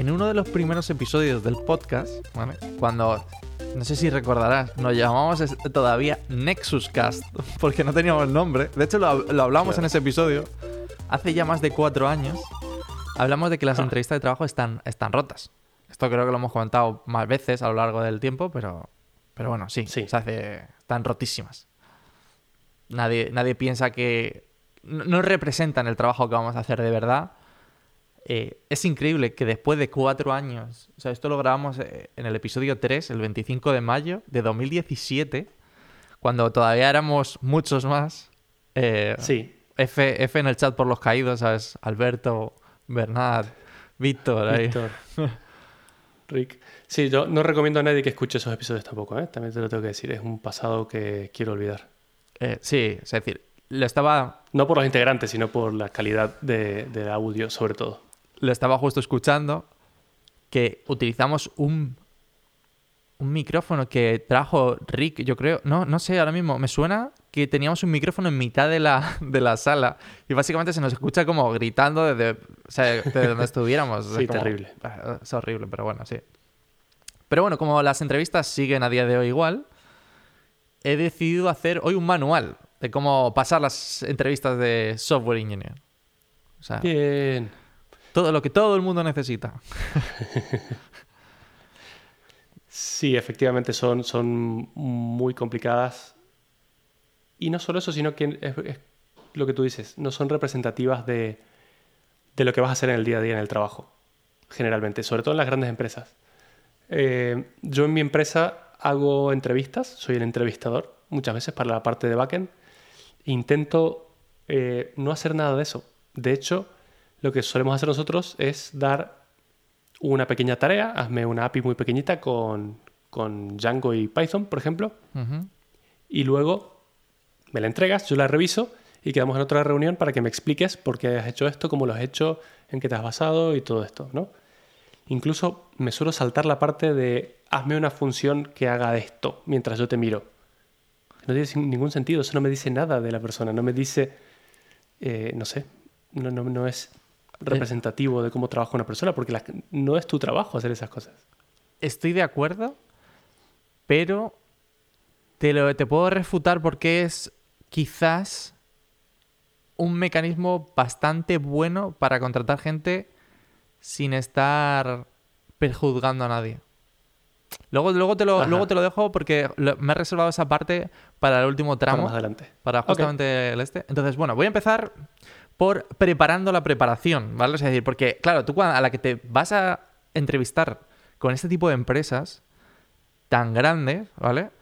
en uno de los primeros episodios del podcast, ¿vale? Cuando, no sé si recordarás, nos llamamos todavía Nexus Cast, porque no teníamos nombre. De hecho, lo, lo hablamos en ese episodio. Hace ya más de cuatro años, hablamos de que las ah. entrevistas de trabajo están, están rotas. Esto creo que lo hemos comentado más veces a lo largo del tiempo, pero, pero bueno, sí, sí. Se hace, están rotísimas. Nadie, nadie piensa que no representan el trabajo que vamos a hacer de verdad eh, es increíble que después de cuatro años, o sea, esto lo grabamos eh, en el episodio 3, el 25 de mayo de 2017, cuando todavía éramos muchos más. Eh, sí. F, F en el chat por los caídos, ¿sabes? Alberto, Bernard, Víctor. Víctor. Rick. Sí, yo no recomiendo a nadie que escuche esos episodios tampoco, ¿eh? También te lo tengo que decir. Es un pasado que quiero olvidar. sí, es decir, lo estaba... No por los integrantes, sino por la calidad de, del audio, sobre todo lo estaba justo escuchando, que utilizamos un, un micrófono que trajo Rick, yo creo, no, no sé, ahora mismo, me suena que teníamos un micrófono en mitad de la, de la sala y básicamente se nos escucha como gritando desde, donde estuviéramos. sí, terrible. Ah, es horrible, pero bueno, sí. Pero bueno, como las entrevistas siguen a día de hoy igual, he decidido hacer hoy un manual de cómo pasar las entrevistas de software engineer. Bien. Todo lo que todo el mundo necesita. sí, efectivamente son, son muy complicadas. Y no solo eso, sino que es, lo que tú dices, no son representativas de, de, lo que vas a hacer en el día a día en el trabajo, generalmente, sobre todo en las grandes empresas. Eh, yo en mi empresa hago entrevistas, soy el entrevistador muchas veces para la parte de backend. Intento eh, no hacer nada de eso. De hecho, lo que solemos hacer nosotros es dar una pequeña tarea, hazme una API muy pequeñita con, Django y Python, por ejemplo, y luego me la entregas, yo la reviso y quedamos en otra reunión para que me expliques por qué has hecho esto, cómo lo has hecho, en qué te has basado y todo esto, ¿no? Incluso me suelo saltar la parte de hazme una función que haga esto mientras yo te miro. No tiene ningún sentido, eso no me dice nada de la persona, no me dice, eh, no sé, no, no, no es representativo de cómo trabaja una persona, porque no es tu trabajo hacer esas cosas. Estoy de acuerdo, pero te, lo, te puedo refutar porque es quizás un mecanismo bastante bueno para contratar gente sin estar perjuzgando a nadie. Luego, luego, te, lo, luego te lo dejo porque me he reservado esa parte para el último tramo. más adelante. Para justamente el este. Entonces, bueno, voy a empezar por preparando la preparación, ¿vale? Es decir, porque, claro, tú a la que te vas a entrevistar con este tipo de empresas tan grandes, ¿vale?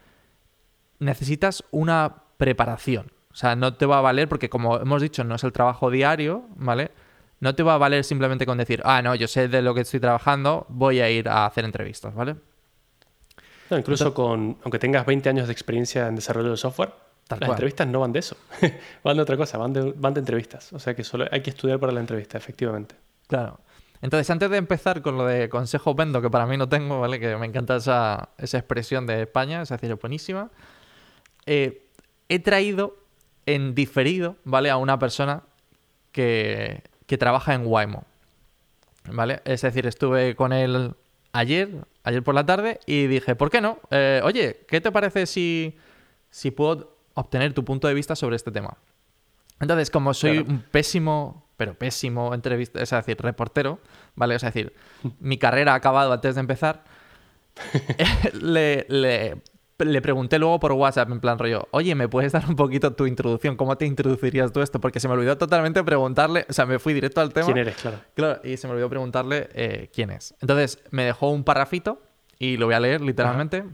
Necesitas una preparación. O sea, no te va a valer, porque como hemos dicho, no es el trabajo diario, ¿vale? No te va a valer simplemente con decir, ah, no, yo sé de lo que estoy trabajando, voy a ir a hacer entrevistas, ¿vale? incluso con, aunque tengas 20 años de experiencia en desarrollo de software, las entrevistas no van de eso, van de otra cosa, van de, van de entrevistas. O sea que solo hay que estudiar para la entrevista, efectivamente. Claro. Entonces, antes de empezar con lo de consejo vendo, que para mí no tengo, ¿vale? Que me encanta esa, expresión de España, es decir, buenísima. Eh, he traído en diferido, ¿vale? A una persona que, que trabaja en Waymo. ¿Vale? Es decir, estuve con él ayer, ayer por la tarde, y dije, ¿por qué no? Eh, oye, ¿qué te parece si, si puedo obtener tu punto de vista sobre este tema. Entonces, como soy un pésimo, pero pésimo entrevista, es decir, reportero, ¿vale? Es decir, mi carrera ha acabado antes de empezar, le, le, pregunté luego por WhatsApp, en plan rollo, oye, ¿me puedes dar un poquito tu introducción? ¿Cómo te introducirías tú esto? Porque se me olvidó totalmente preguntarle, o sea, me fui directo al tema. ¿Quién eres? Claro. Claro, y se me olvidó preguntarle eh, quién es. Entonces, me dejó un parrafito y lo voy a leer literalmente.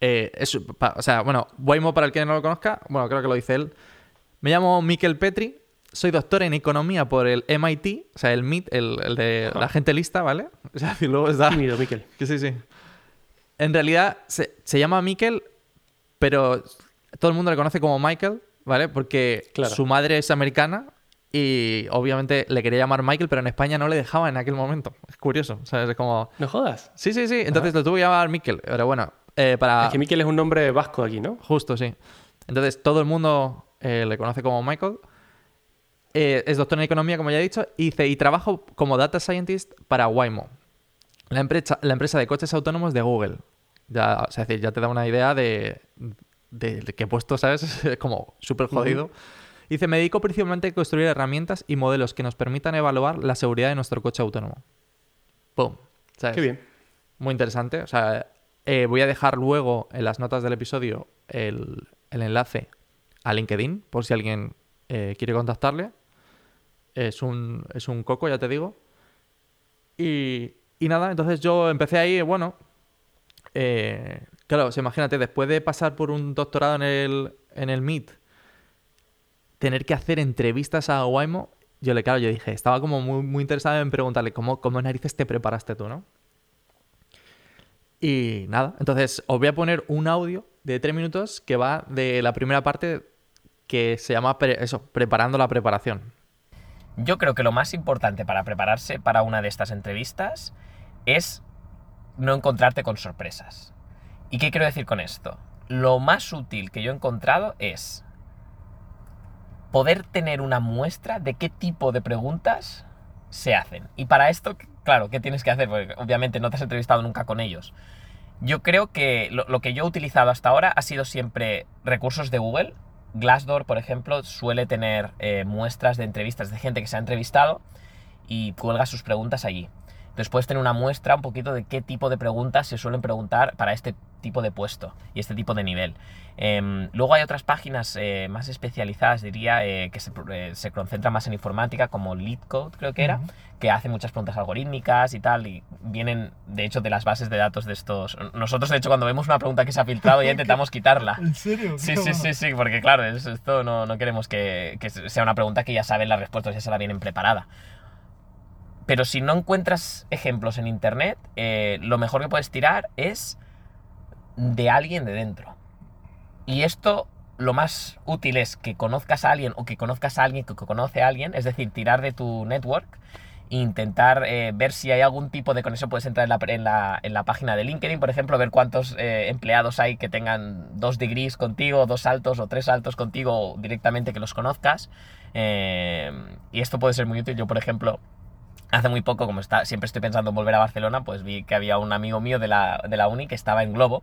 Eh, o sea, bueno, Waymo, para el que no lo conozca, bueno, creo que lo dice él. Me llamo Mikel Petri, soy doctor en economía por el MIT, o sea, el MIT, el, de la gente lista, ¿vale? O sea, y luego está. Tímido, Mikel. Sí, sí. En realidad se, llama Mikel, pero todo el mundo le conoce como Michael, ¿vale? Porque su madre es americana y obviamente le quería llamar Michael, pero en España no le dejaba en aquel momento. Es curioso, ¿sabes? Es como... ¿No jodas? Sí, sí, sí. Entonces lo tuvo que llamar Mikel. Pero bueno, eh, para... Es que Miquel es un nombre vasco aquí, ¿no? Justo, sí. Entonces todo el mundo eh, le conoce como Michael. Eh, es doctor en economía, como ya he dicho, y dice, y trabajo como data scientist para Waymo, la empresa, la empresa de coches autónomos de Google. Ya, o sea, es decir, ya te da una idea de, de, de qué puesto, ¿sabes? Es como súper jodido. Dice, me dedico principalmente a construir herramientas y modelos que nos permitan evaluar la seguridad de nuestro coche autónomo. ¡Pum! ¿Sabes? Qué bien. Muy interesante. O sea, eh, voy a dejar luego en las notas del episodio el, el enlace a LinkedIn, por si alguien eh, quiere contactarle. Es un, es un coco, ya te digo. Y, y nada, entonces yo empecé ahí, bueno, eh, claro, imagínate, después de pasar por un doctorado en el, en el MIT, tener que hacer entrevistas a Waymo, yo le, claro, yo dije, estaba como muy, muy interesado en preguntarle cómo, cómo narices te preparaste tú, ¿no? Y nada, entonces os voy a poner un audio de tres minutos que va de la primera parte que se llama eso, preparando la preparación. Yo creo que lo más importante para prepararse para una de estas entrevistas es no encontrarte con sorpresas. ¿Y qué quiero decir con esto? Lo más útil que yo he encontrado es poder tener una muestra de qué tipo de preguntas se hacen. Y para esto, claro, ¿qué tienes que hacer? Porque obviamente no te has entrevistado nunca con ellos. Yo creo que lo, que yo he utilizado hasta ahora ha sido siempre recursos de Google. Glassdoor, por ejemplo, suele tener eh, muestras de entrevistas de gente que se ha entrevistado y cuelga sus preguntas allí. Entonces puedes tener una muestra un poquito de qué tipo de preguntas se suelen preguntar para este tipo de puesto y este tipo de nivel. Em, luego hay otras páginas eh, más especializadas, diría, eh, que se, eh, se concentran más en informática, como LeetCode creo que era, que hace muchas preguntas algorítmicas y tal, y vienen, de hecho, de las bases de datos de estos... Nosotros, de hecho, cuando vemos una pregunta que se ha filtrado ya intentamos quitarla. ¿En serio? Sí, sí, sí, sí, porque claro, es- esto no, no queremos que, que sea una pregunta que ya saben las respuestas, ya se la vienen preparada. Pero si no encuentras ejemplos en internet, eh, lo mejor que puedes tirar es de alguien de dentro. Y esto lo más útil es que conozcas a alguien o que conozcas a alguien que conoce a alguien, es decir, tirar de tu network e intentar eh, ver si hay algún tipo de conexión. Puedes entrar en la, en la- en la página de LinkedIn, por ejemplo, ver cuántos eh, empleados hay que tengan dos degrees contigo, dos saltos o tres saltos contigo directamente que los conozcas. Y esto puede ser muy útil. Yo, por ejemplo, hace muy poco, como está, siempre estoy pensando en volver a Barcelona, pues vi que había un amigo mío de la, de la uni que estaba en Globo,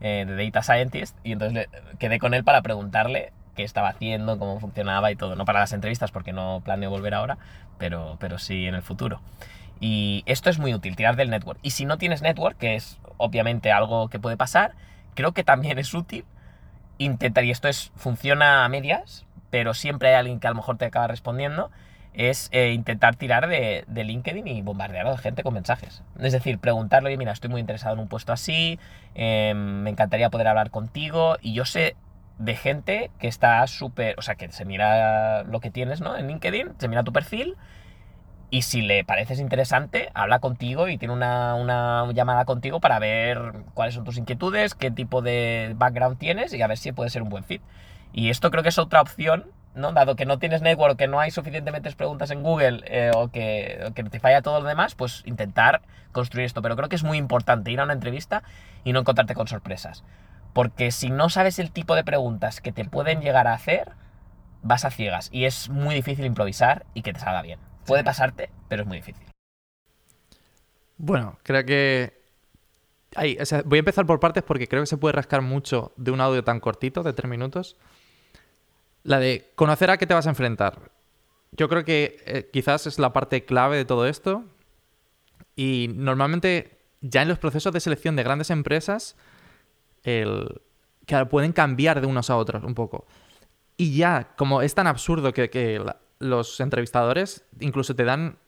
eh, de Data Scientist, y entonces le- quedé con él para preguntarle qué estaba haciendo, cómo funcionaba y todo. No para las entrevistas, porque no planeo volver ahora, pero, pero sí en el futuro. Y esto es muy útil, tirar del network. Y si no tienes network, que es obviamente algo que puede pasar, creo que también es útil intentar, y esto es, funciona a medias, pero siempre hay alguien que a lo mejor te acaba respondiendo, es eh, intentar tirar de, de LinkedIn y bombardear a la gente con mensajes. Es decir, preguntarle, oye, mira, estoy muy interesado en un puesto así, eh, me encantaría poder hablar contigo, y yo sé de gente que está súper, o sea, que se mira lo que tienes, ¿no? En LinkedIn, se mira tu perfil, y si le pareces interesante, habla contigo y tiene una, una llamada contigo para ver cuáles son tus inquietudes, qué tipo de background tienes y a ver si puede ser un buen fit. Y esto creo que es otra opción, ¿no? Dado que no tienes network, que no hay suficientemente preguntas en Google eh, o, que, o que te falla todo lo demás, pues intentar construir esto. Pero creo que es muy importante ir a una entrevista y no encontrarte con sorpresas. Porque si no sabes el tipo de preguntas que te pueden llegar a hacer, vas a ciegas. Y es muy difícil improvisar y que te salga bien. Puede pasarte, pero es muy difícil. Bueno, creo que. Ahí, o sea, voy a empezar por partes porque creo que se puede rascar mucho de un audio tan cortito, de tres minutos. La de conocer a qué te vas a enfrentar. Yo creo que eh, quizás es la parte clave de todo esto. Y normalmente, ya en los procesos de selección de grandes empresas, el, claro, pueden cambiar de unos a otros un poco. Y ya, como es tan absurdo que, que los entrevistadores incluso te dan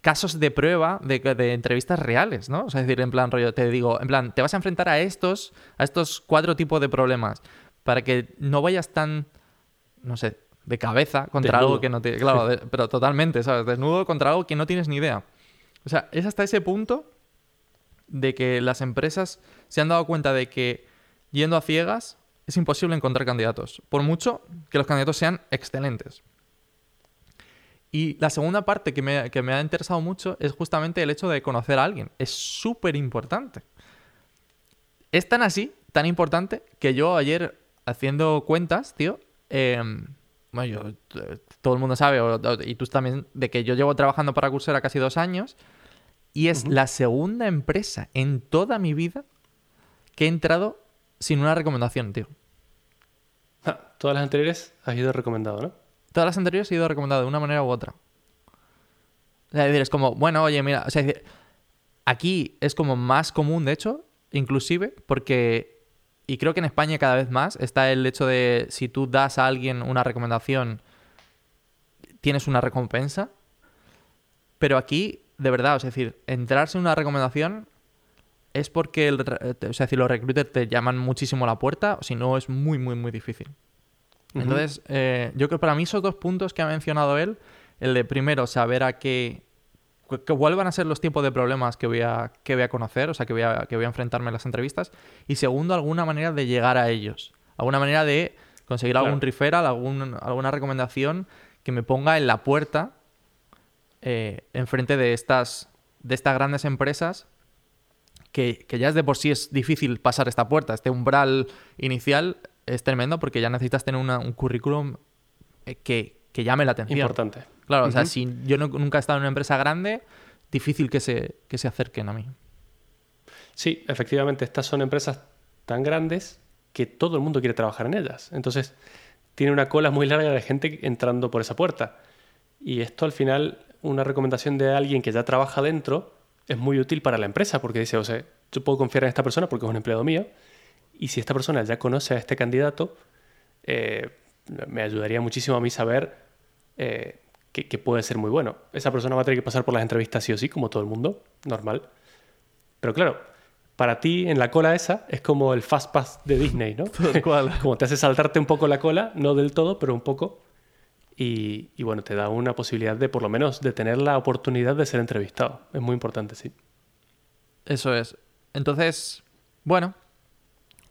casos de prueba de, de entrevistas reales, ¿no? O sea, es decir, en plan, rollo, te digo, en plan, te vas a enfrentar a estos, a estos cuatro tipos de problemas para que no vayas tan, no sé, de cabeza contra Desnudo. algo que no te... Claro, de- pero totalmente, ¿sabes? Desnudo contra algo que no tienes ni idea. O sea, es hasta ese punto de que las empresas se han dado cuenta de que yendo a ciegas es imposible encontrar candidatos, por mucho que los candidatos sean excelentes. Y la segunda parte que me, que me ha interesado mucho es justamente el hecho de conocer a alguien. Es súper importante. Es tan así, tan importante, que yo ayer haciendo cuentas, tío, eh, bueno, yo, todo el mundo sabe, o- y tú también, de que yo llevo trabajando para Coursera casi dos años y es la segunda empresa en toda mi vida que he entrado sin una recomendación, tío. Ah, todas las anteriores has ido recomendado, ¿no? Todas las anteriores he ido recomendado de una manera u otra. O sea, es decir, es como, bueno, oye, mira, o sea, es decir, aquí es como más común, de hecho, inclusive, porque, y creo que en España cada vez más está el hecho de si tú das a alguien una recomendación, tienes una recompensa. Pero aquí, de verdad, es decir, entrarse en una recomendación es porque el o sea, decir, los recruiters te llaman muchísimo a la puerta, o si no, es muy, muy, muy difícil. Entonces, eh, yo creo que para mí esos dos puntos que ha mencionado él, el de primero saber a qué, cu- que vuelvan a ser los tipos de problemas que voy a, que voy a conocer, o sea, que voy a, que voy a enfrentarme en las entrevistas, y segundo, alguna manera de llegar a ellos, alguna manera de conseguir Claro. algún referral, algún, alguna recomendación que me ponga en la puerta eh, enfrente de estas, de estas grandes empresas que, que ya es de por sí es difícil pasar esta puerta. Este umbral inicial es tremendo porque ya necesitas tener una- un currículum eh, que, que llame la atención. Importante. Claro, o sea, si yo no- nunca he estado en una empresa grande, difícil que se, que se acerquen a mí. Sí, efectivamente, estas son empresas tan grandes que todo el mundo quiere trabajar en ellas. Entonces, tiene una cola muy larga de gente entrando por esa puerta. Y esto al final, una recomendación de alguien que ya trabaja dentro, es muy útil para la empresa porque dice, o sea, yo puedo confiar en esta persona porque es un empleado mío. Y si esta persona ya conoce a este candidato, eh, me ayudaría muchísimo a mí saber eh, que, que puede ser muy bueno. Esa persona va a tener que pasar por las entrevistas sí o sí, como todo el mundo, normal. Pero claro, para ti en la cola esa es como el fast pass de Disney, ¿no? Cual. como te hace saltarte un poco la cola, no del todo, pero un poco. Y, y bueno, te da una posibilidad de por lo menos de tener la oportunidad de ser entrevistado. Es muy importante, sí. Eso es. Entonces, bueno,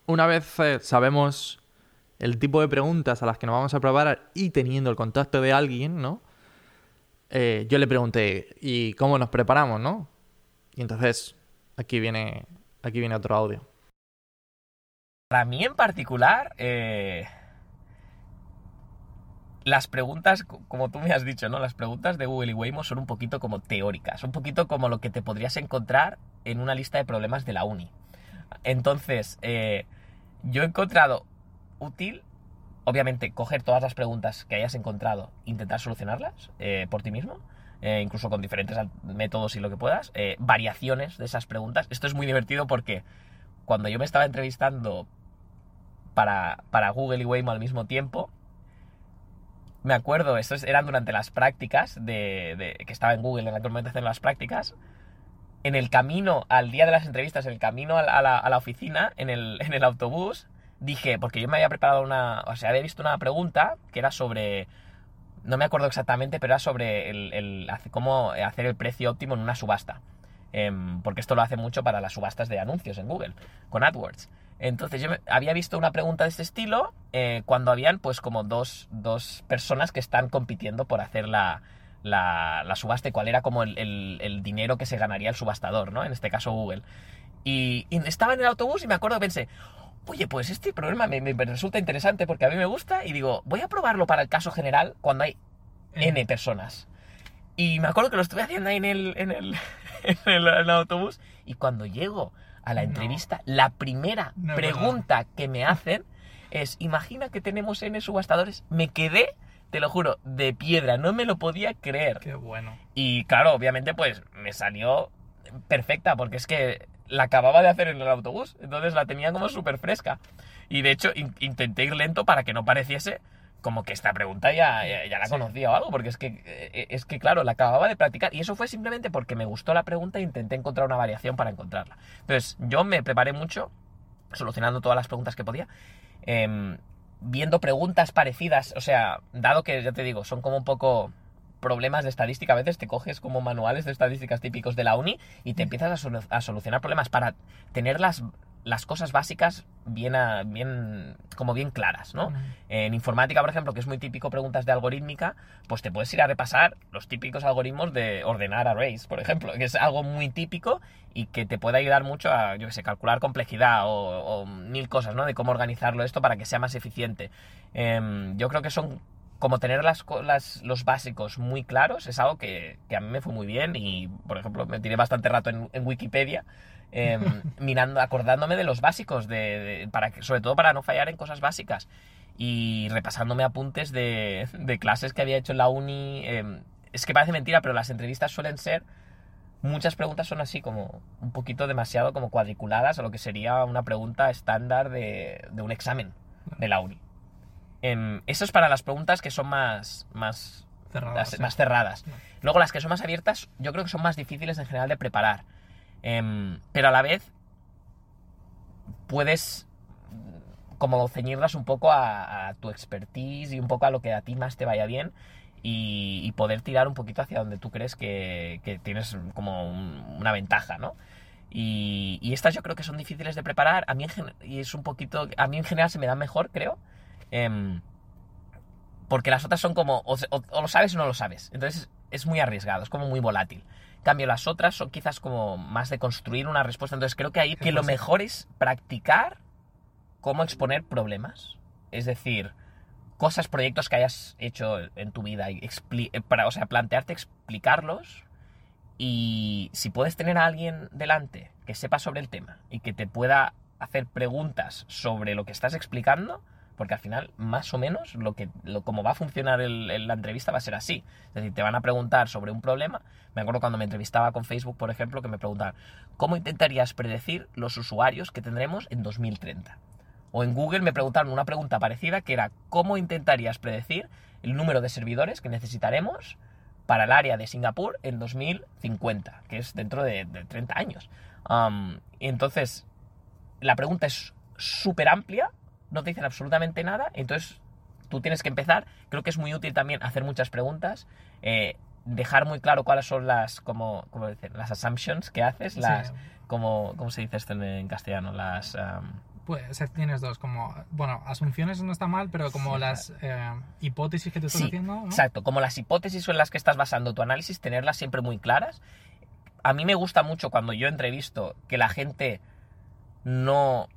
una vez eh, sabemos el tipo de preguntas a las que nos vamos a preparar y teniendo el contacto de alguien, ¿no? Eh, yo le pregunté, ¿y cómo nos preparamos, no? Y entonces, aquí viene, aquí viene otro audio. Para mí en particular, eh, las preguntas, co- como tú me has dicho, ¿no? Las preguntas de Google y Waymo son un poquito como teóricas, un poquito como lo que te podrías encontrar en una lista de problemas de la uni. Entonces, eh, yo he encontrado útil, obviamente, coger todas las preguntas que hayas encontrado, intentar solucionarlas eh, por ti mismo, eh, incluso con diferentes métodos y lo que puedas, eh, variaciones de esas preguntas. Esto es muy divertido porque cuando yo me estaba entrevistando para, para Google y Waymo al mismo tiempo, me acuerdo, estos eran durante las prácticas de, que estaba en Google en aquel momento haciendo las prácticas. En el camino al día de las entrevistas, en el camino a la, a la- a la oficina, en el, en el autobús, dije, porque yo me había preparado una, o sea, había visto una pregunta que era sobre, no me acuerdo exactamente, pero era sobre el, cómo hacer el precio óptimo en una subasta. Em, porque esto lo hace mucho para las subastas de anuncios en Google, con AdWords. Entonces yo había visto una pregunta de este estilo eh, cuando habían pues como dos, dos personas que están compitiendo por hacer la, la, la subasta y cuál era como el, el- dinero que se ganaría el subastador, ¿no? En este caso Google. Y estaba en el autobús y me acuerdo, pensé, oye, pues este problema me, me resulta interesante porque a mí me gusta y digo, voy a probarlo para el caso general cuando hay N personas. Y me acuerdo que lo estuve haciendo ahí en el, en el, en el, en el autobús y cuando llego a la No. entrevista, la primera No pregunta que me hacen es, imagina que tenemos N subastadores. Me quedé, te lo juro, de piedra, no me lo podía creer. Qué bueno. Y claro, obviamente, pues me salió perfecta, porque es que la acababa de hacer en el autobús, entonces la tenía como súper fresca. Y de hecho, in- intenté ir lento para que no pareciese como que esta pregunta ya, ya, ya la Sí. conocía o algo, porque es que, eh, es que, claro, la acababa de practicar. Y eso fue simplemente porque me gustó la pregunta e intenté encontrar una variación para encontrarla. Entonces, yo me preparé mucho, solucionando todas las preguntas que podía. em, viendo preguntas parecidas, o sea, dado que, ya te digo, son como un poco problemas de estadística, a veces te coges como manuales de estadísticas típicos de la uni y te empiezas a, solu- a solucionar problemas para tener las, las cosas básicas bien, a- bien, como bien claras, ¿no? En informática, por ejemplo, que es muy típico preguntas de algorítmica, pues te puedes ir a repasar los típicos algoritmos de ordenar arrays, por ejemplo, que es algo muy típico y que te puede ayudar mucho a, yo qué sé, calcular complejidad o, o mil cosas, ¿no? De cómo organizarlo esto para que sea más eficiente. Em, yo creo que son como tener las, las- los básicos muy claros es algo que, que a mí me fue muy bien y, por ejemplo, me tiré bastante rato en, en Wikipedia em, mirando, acordándome de los básicos, de, de- para que, sobre todo para no fallar en cosas básicas y repasándome apuntes de, de clases que había hecho en la uni. em, es que parece mentira, pero las entrevistas suelen ser muchas preguntas son así como un poquito demasiado como cuadriculadas a lo que sería una pregunta estándar de, de un examen de la uni. Eso es para las preguntas que son más, más, Cerradas, las- sí. más cerradas. Luego las que son más abiertas yo creo que son más difíciles en general de preparar. Em, pero a la vez puedes mm, como ceñirlas un poco a, a tu expertise y un poco a lo que a ti más te vaya bien y, y poder tirar un poquito hacia donde tú crees que, que tienes como un- una ventaja, ¿no? Y, y estas yo creo que son difíciles de preparar. A mí en, y es un poquito, a mí en general se me dan mejor, creo. Em, porque las otras son como, o, se- o- o lo sabes o no lo sabes. Entonces es muy arriesgado, es como muy volátil. En cambio, las otras son quizás como más de construir una respuesta. Entonces creo que ahí que lo mejor es practicar cómo exponer problemas. Es decir, cosas, proyectos que hayas hecho en tu vida. Y expli- eh, para, o sea, plantearte explicarlos. Y si puedes tener a alguien delante que sepa sobre el tema y que te pueda hacer preguntas sobre lo que estás explicando, porque al final, más o menos, lo que, lo, como va a funcionar la entrevista va a ser así. Es decir, te van a preguntar sobre un problema. Me acuerdo cuando me entrevistaba con Facebook, por ejemplo, que me preguntaban, ¿cómo intentarías predecir los usuarios que tendremos en 2030? O en Google me preguntaron una pregunta parecida que era, ¿cómo intentarías predecir el número de servidores que necesitaremos para el área de Singapur en 2050, que es dentro de, de 30 años? Entonces, la pregunta es súper amplia, no te dicen absolutamente nada, entonces tú tienes que empezar. Creo que es muy útil también hacer muchas preguntas, eh, dejar muy claro cuáles son las, como, como las assumptions que haces, Sí, las, como, ¿cómo se dice esto en, en castellano? Las... um, Pues tienes dos, como, bueno, asunciones no está mal, pero como Sí, las eh, hipótesis que te estás Sí, haciendo, ¿no? Exacto, como las hipótesis en las que estás basando tu análisis, tenerlas siempre muy claras. A mí me gusta mucho cuando yo entrevisto que la gente no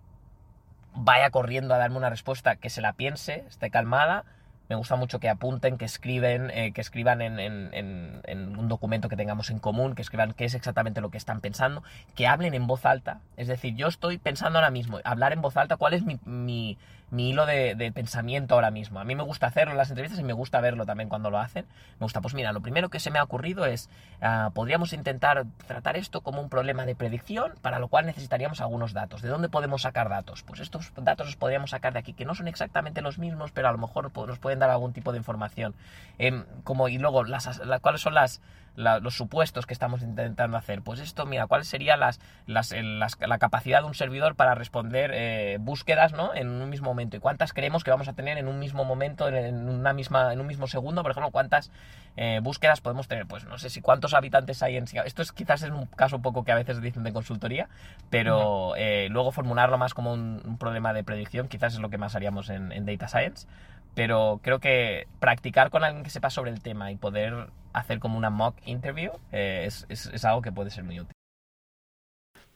vaya corriendo a darme una respuesta, que se la piense, esté calmada. Me gusta mucho que apunten, que escriben, eh, que escriban en, en- en- un documento que tengamos en común, que escriban qué es exactamente lo que están pensando, que hablen en voz alta. Es decir, yo estoy pensando ahora mismo, hablar en voz alta, cuál es mi, mi- mi hilo de, pensamiento ahora mismo. A mí me gusta hacerlo en las entrevistas y me gusta verlo también cuando lo hacen. Me gusta, pues mira, lo primero que se me ha ocurrido es, ah, podríamos intentar tratar esto como un problema de predicción, para lo cual necesitaríamos algunos datos. ¿De dónde podemos sacar datos? Pues estos datos los podríamos sacar de aquí, que no son exactamente los mismos, pero a lo mejor nos pueden dar algún tipo de información. Em, como, y luego, las, as- la- ¿cuáles son las, la- los supuestos que estamos intentando hacer? Pues esto, mira, ¿cuál sería las, las, el- las- la capacidad de un servidor para responder eh, búsquedas ¿no? en un mismo momento? ¿Y cuántas creemos que vamos a tener en un mismo momento, en, una misma, en un mismo segundo? Por ejemplo, ¿cuántas eh, búsquedas podemos tener? Pues no sé si cuántos habitantes hay en. Esto es quizás es un caso un poco que a veces dicen de consultoría, pero eh, luego formularlo más como un, un problema de predicción quizás es lo que más haríamos en, en Data Science. Pero creo que practicar con alguien que sepa sobre el tema y poder hacer como una mock interview eh, es, es- algo que puede ser muy útil.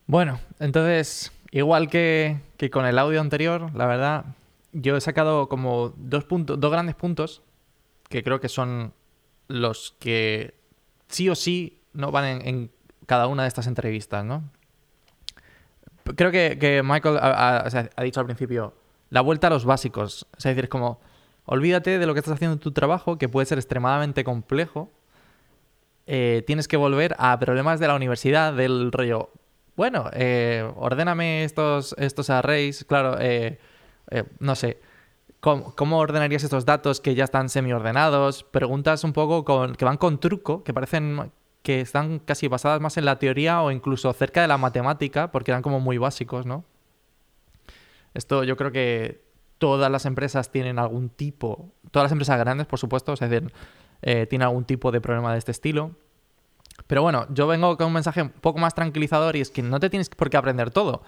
Bueno, entonces, igual que, que con el audio anterior, la verdad, yo he sacado como dos puntos, dos grandes puntos que creo que son los que sí o sí no van en, cada una de estas entrevistas, ¿no? Creo que, que Michael ha, ha dicho al principio la vuelta a los básicos. Es decir, es como, olvídate de lo que estás haciendo en tu trabajo, que puede ser extremadamente complejo. Eh, tienes que volver a problemas de la universidad, del rollo, bueno, eh, ordéname estos, estos arrays, claro, eh, eh, no sé, ¿cómo, ordenarías estos datos que ya están semi-ordenados? Preguntas un poco con, que van con truco, que parecen que están casi basadas más en la teoría o incluso cerca de la matemática, porque eran como muy básicos, ¿no? Esto yo creo que todas las empresas tienen algún tipo, todas las empresas grandes, por supuesto, es decir, eh, tienen algún tipo de problema de este estilo. Pero bueno, yo vengo con un mensaje un poco más tranquilizador y es que no te tienes por qué aprender todo,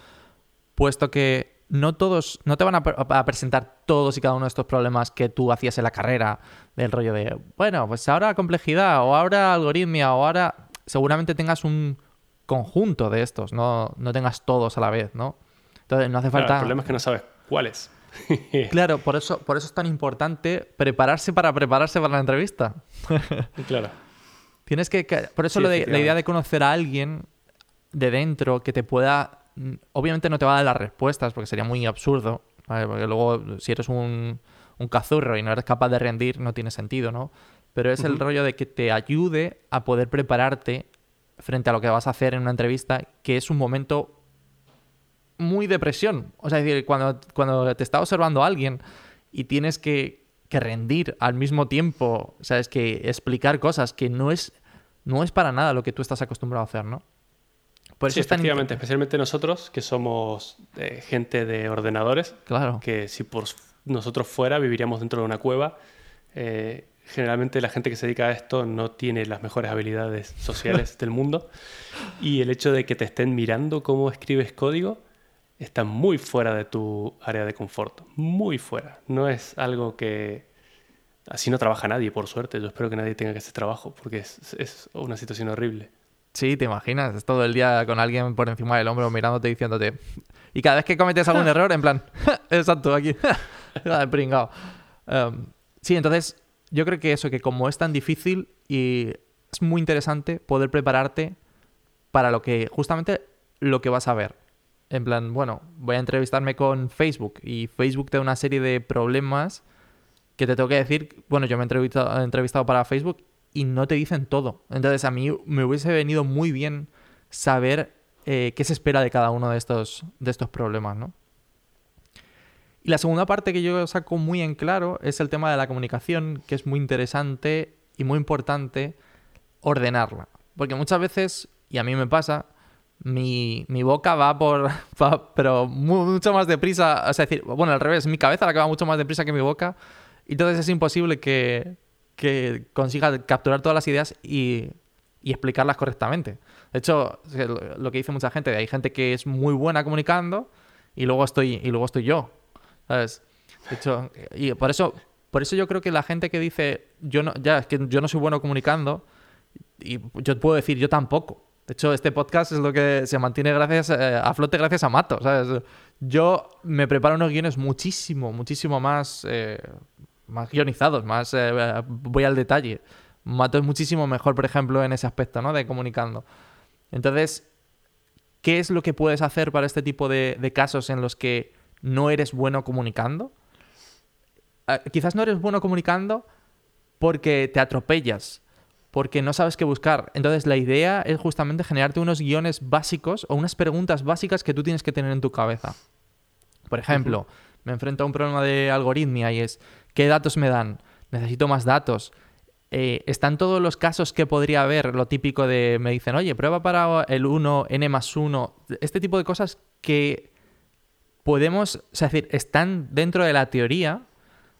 puesto que no todos, no te van a, pre- a presentar todos y cada uno de estos problemas que tú hacías en la carrera, del rollo de, bueno, pues ahora complejidad, o ahora algoritmia, o ahora seguramente tengas un conjunto de estos, no, no tengas todos a la vez, ¿no? Entonces no hace Claro, falta... el problema es que no sabes cuáles. Claro, por eso, por eso es tan importante prepararse para prepararse para la entrevista. claro. Tienes que. por eso Sí, lo de- la idea de conocer a alguien de dentro que te pueda. mm, Obviamente no te va a dar las respuestas porque sería muy absurdo. ¿vale? Porque luego, si eres un, un cazurro y no eres capaz de rendir, no tiene sentido, ¿no? Pero es el rollo de que te ayude a poder prepararte frente a lo que vas a hacer en una entrevista, que es un momento muy de presión. O sea, es decir, cuando, cuando te está observando alguien y tienes que, que rendir al mismo tiempo, sabes que explicar cosas que no es, no es para nada lo que tú estás acostumbrado a hacer, ¿no? Por sí, es tan efectivamente, especialmente nosotros que somos eh, gente de ordenadores, Claro. que si por nosotros fuera viviríamos dentro de una cueva. Eh, generalmente la gente que se dedica a esto no tiene las mejores habilidades sociales del mundo y el hecho de que te estén mirando cómo escribes código está muy fuera de tu área de confort, muy fuera. No es algo que... Así no trabaja nadie, por suerte. Yo espero que nadie tenga que hacer trabajo porque es, es una situación horrible. Sí, te imaginas, es todo el día con alguien por encima del hombro mirándote y diciéndote. Y cada vez que cometes algún error, en plan, exacto, aquí, pringao. Em, sí, entonces, yo creo que eso, que como es tan difícil y es muy interesante poder prepararte para lo que, justamente, lo que vas a ver. En plan, bueno, voy a entrevistarme con Facebook y Facebook te da una serie de problemas que te tengo que decir, bueno, yo me he entrevistado, para Facebook y no te dicen todo. Entonces a mí me hubiese venido muy bien saber eh, qué se espera de cada uno de estos, de estos problemas, ¿no? Y la segunda parte que yo saco muy en claro es el tema de la comunicación, que es muy interesante y muy importante ordenarla. Porque muchas veces, y a mí me pasa, mi, mi boca va por. va- pero mu- mucho más deprisa. O sea, decir, bueno, al revés, mi cabeza la que va mucho más deprisa que mi boca. Y entonces es imposible que, que consiga capturar todas las ideas y, y explicarlas correctamente. De hecho, lo que dice mucha gente, hay gente que es muy buena comunicando y luego estoy, y luego estoy yo. ¿Sabes? De hecho, y por eso, por eso yo creo que la gente que dice, yo no, ya, es que yo no soy bueno comunicando, y yo puedo decir, yo tampoco. De hecho, este podcast es lo que se mantiene gracias eh, a flote gracias a Mato. Yo me preparo unos guiones muchísimo, muchísimo más, eh, más guionizados, más eh, voy al detalle. Mato es muchísimo mejor, por ejemplo, en ese aspecto, ¿no? De comunicando. Entonces, ¿qué es lo que puedes hacer para este tipo de, casos en los que no eres bueno comunicando? Quizás no eres bueno comunicando porque te atropellas, porque no sabes qué buscar. Entonces la idea es justamente generarte unos guiones básicos o unas preguntas básicas que tú tienes que tener en tu cabeza. Por ejemplo, me enfrento a un problema de algoritmia y es, ¿qué datos me dan? Necesito más datos. Eh, están todos los casos que podría haber, lo típico de, me dicen, oye, prueba para el 1, n más 1, este tipo de cosas que podemos, o sea, es decir, están dentro de la teoría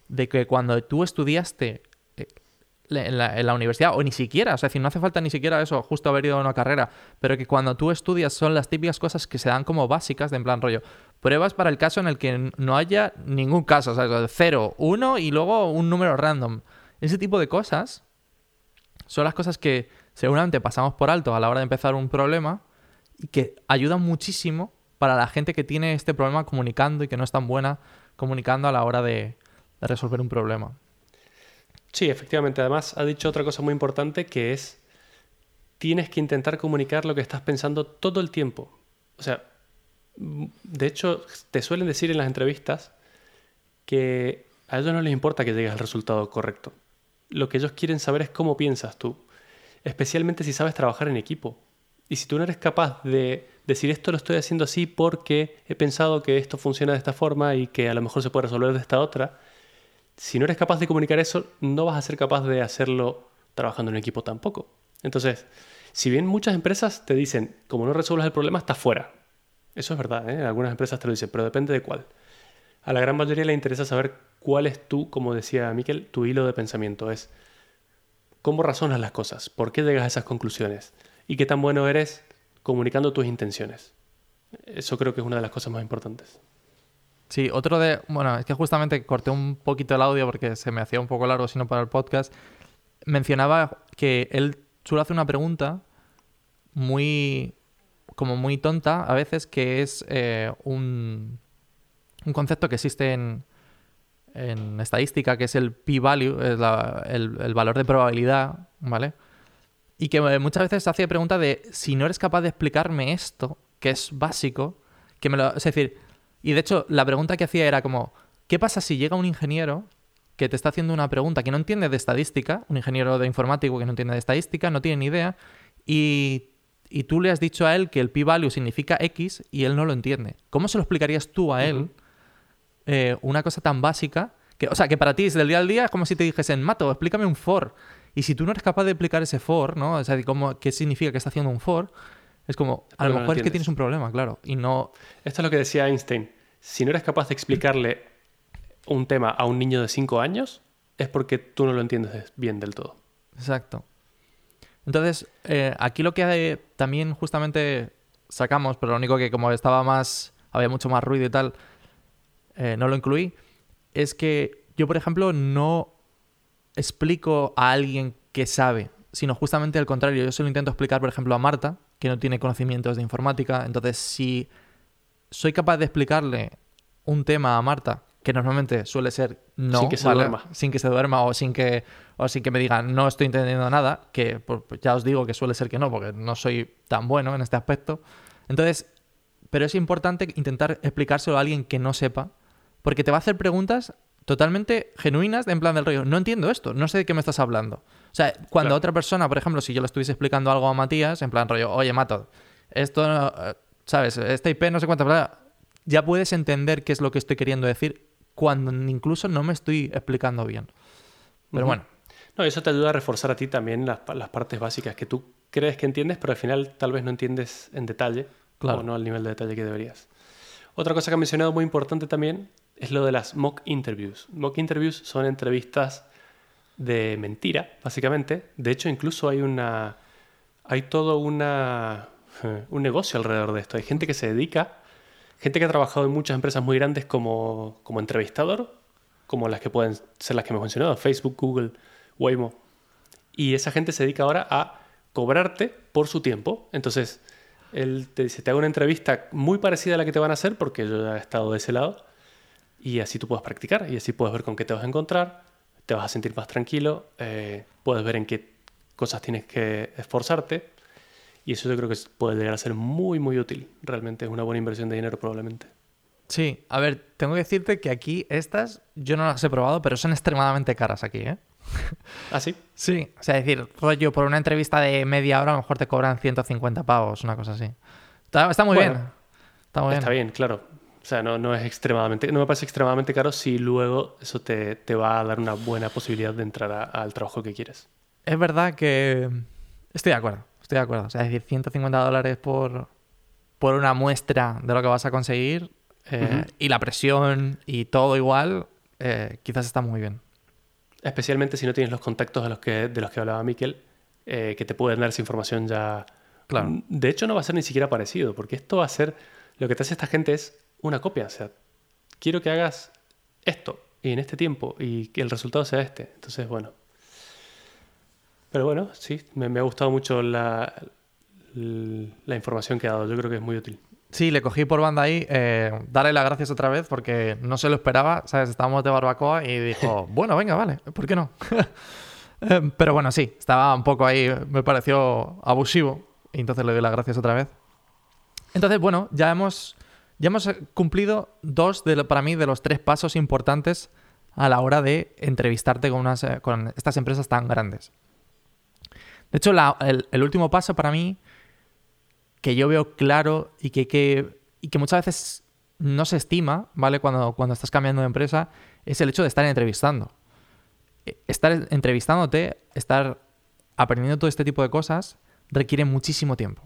de que cuando tú estudiaste eh, en la, universidad, o ni siquiera, o sea, es decir, no hace falta ni siquiera eso, justo haber ido a una carrera, pero que cuando tú estudias son las típicas cosas que se dan como básicas, de en plan rollo, pruebas para el caso en el que no haya ningún caso, o sea, cero, uno y luego un número random. Ese tipo de cosas son las cosas que seguramente pasamos por alto a la hora de empezar un problema y que ayudan muchísimo para la gente que tiene este problema comunicando y que no es tan buena comunicando a la hora de resolver un problema. Sí, efectivamente. Además, ha dicho otra cosa muy importante que es, tienes que intentar comunicar lo que estás pensando todo el tiempo. O sea, mm, de hecho, te suelen decir en las entrevistas que a ellos no les importa que llegues al resultado correcto. Lo que ellos quieren saber es cómo piensas tú, especialmente si sabes trabajar en equipo. Y si tú no eres capaz de decir esto lo estoy haciendo así porque he pensado que esto funciona de esta forma y que a lo mejor se puede resolver de esta otra, si no eres capaz de comunicar eso, no vas a ser capaz de hacerlo trabajando en equipo tampoco. Entonces, si bien muchas empresas te dicen, como no resuelvas el problema, estás fuera. Eso es verdad, ¿eh? algunas empresas te lo dicen, pero depende de cuál. A la gran mayoría le interesa saber cuál es tú, como decía Miquel, tu hilo de pensamiento. Es cómo razonas las cosas, por qué llegas a esas conclusiones y qué tan bueno eres comunicando tus intenciones. Eso creo que es una de las cosas más importantes. Sí, otro de. Bueno, es que justamente corté un poquito el audio porque se me hacía un poco largo, sino para el podcast. Mencionaba que él suele hacer una pregunta muy. como muy tonta a veces, que es eh, un. un concepto que existe en, en estadística, que es el p-value, el, el valor de probabilidad, ¿vale? Y que eh, muchas veces hace pregunta de si no eres capaz de explicarme esto, que es básico, que me lo. Es decir, y de hecho, la pregunta que hacía era como: ¿qué pasa si llega un ingeniero que te está haciendo una pregunta que no entiende de estadística, un ingeniero de informático que no entiende de estadística, no tiene ni idea, y, y tú le has dicho a él que el p-value significa X y él no lo entiende? ¿Cómo se lo explicarías tú a él? Eh, una cosa tan básica que, o sea, que para ti es del día al día es como si te dijesen, Mato, explícame un for. Y si tú no eres capaz de explicar ese for, ¿no? O sea, cómo, qué significa que está haciendo un for, es como, a lo mejor es que tienes un problema, claro. Y no. Esto es lo que decía Einstein. Si no eres capaz de explicarle un tema a un niño de 5 años, es porque tú no lo entiendes bien del todo. Exacto. Entonces, eh, aquí lo que eh, también justamente sacamos, pero lo único que como estaba más, había mucho más ruido y tal, eh, no lo incluí, es que yo, por ejemplo, no explico a alguien que sabe, sino justamente al contrario. Yo se lo intento explicar, por ejemplo, a Marta, que no tiene conocimientos de informática. Entonces, si soy capaz de explicarle un tema a Marta, que normalmente suele ser no, Sin que se ¿vale? duerma. sin que se duerma o sin que o sin que me diga no estoy entendiendo nada, que pues, pues ya os digo que suele ser que no, porque no soy tan bueno en este aspecto. Entonces, pero es importante intentar explicárselo a alguien que no sepa, porque te va a hacer preguntas totalmente genuinas, en plan del rollo, no entiendo esto, no sé de qué me estás hablando. O sea, cuando Claro. otra persona, por ejemplo, si yo le estuviese explicando algo a Matías, en plan rollo, oye, Mato, esto, ¿sabes? Esta IP no sé cuánta, bla, ya puedes entender qué es lo que estoy queriendo decir cuando incluso no me estoy explicando bien. Pero bueno, No, eso te ayuda a reforzar a ti también las, las partes básicas que tú crees que entiendes, pero al final tal vez no entiendes en detalle Claro. o no al nivel de detalle que deberías. Otra cosa que ha mencionado muy importante también es lo de las mock interviews. Mock interviews son entrevistas de mentira, básicamente. De hecho, incluso hay una hay todo una un negocio alrededor de esto. Hay gente que se dedica, gente que ha trabajado en muchas empresas muy grandes como, como entrevistador, como las que pueden ser las que hemos mencionado, Facebook, Google, Waymo. Y esa gente se dedica ahora a cobrarte por su tiempo. Entonces, él te dice, te hago una entrevista muy parecida a la que te van a hacer, porque yo ya he estado de ese lado, y así tú puedes practicar, y así puedes ver con qué te vas a encontrar, te vas a sentir más tranquilo, eh, puedes ver en qué cosas tienes que esforzarte, y eso yo creo que puede llegar a ser muy, muy útil. Realmente es una buena inversión de dinero probablemente. sí, a ver, tengo que decirte que aquí estas yo no las he probado, pero son extremadamente caras aquí, ¿eh? ¿Ah, sí? Sí, o sea, es decir, rollo, por una entrevista de media hora a lo mejor te cobran 150 pavos, una cosa así. Está, está muy Bueno, bien. Está muy bien. Está bien, claro. O sea, no, no es extremadamente, no me parece extremadamente caro si luego eso te, te va a dar una buena posibilidad de entrar a- al trabajo que quieres. Es verdad que estoy de acuerdo, estoy de acuerdo. O sea, es decir, 150 dólares por, por una muestra de lo que vas a conseguir eh, y la presión y todo igual, eh, quizás está muy bien. Especialmente si no tienes los contactos de los que, de los que hablaba Miquel, eh, que te pueden dar esa información ya. Claro. De hecho, no va a ser ni siquiera parecido, porque esto va a ser. Lo que te hace esta gente es una copia. O sea, quiero que hagas esto y en este tiempo y que el resultado sea este. Entonces, bueno. Pero bueno, sí, me, me ha gustado mucho la, la información que ha dado. Yo creo que es muy útil. Sí, le cogí por banda ahí. Eh, darle las gracias otra vez porque no se lo esperaba. ¿Sabes? Estábamos de barbacoa y dijo, bueno, venga, vale, ¿por qué no? Eh, pero bueno, sí, estaba un poco ahí, me pareció abusivo. Y entonces le doy las gracias otra vez. Entonces, bueno, ya hemos, ya hemos eh, cumplido dos, de, para mí, de los tres pasos importantes a la hora de entrevistarte con, unas, eh, con estas empresas tan grandes. De hecho, la- el, el último paso para mí que yo veo claro y que, que- y que muchas veces no se estima, ¿vale? Cuando, cuando estás cambiando de empresa, es el hecho de estar entrevistando. Eh, Estar entrevistándote, estar aprendiendo todo este tipo de cosas, requiere muchísimo tiempo.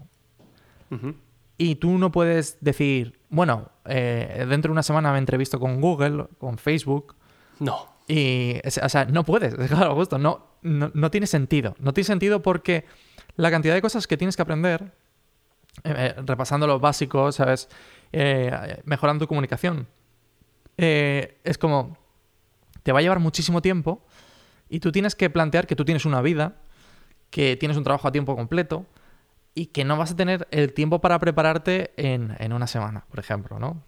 Y tú no puedes decir, bueno, eh, dentro de una semana me entrevisto con Google, con Facebook, No. y, o sea, no puedes, claro, justo, no, no, no tiene sentido. No tiene sentido porque la cantidad de cosas que tienes que aprender, eh, eh, repasando los básicos, ¿sabes? Eh, mejorando tu comunicación, eh, es como, te va a llevar muchísimo tiempo y tú tienes que plantear que tú tienes una vida, que tienes un trabajo a tiempo completo y que no vas a tener el tiempo para prepararte en, en una semana, por ejemplo, ¿no?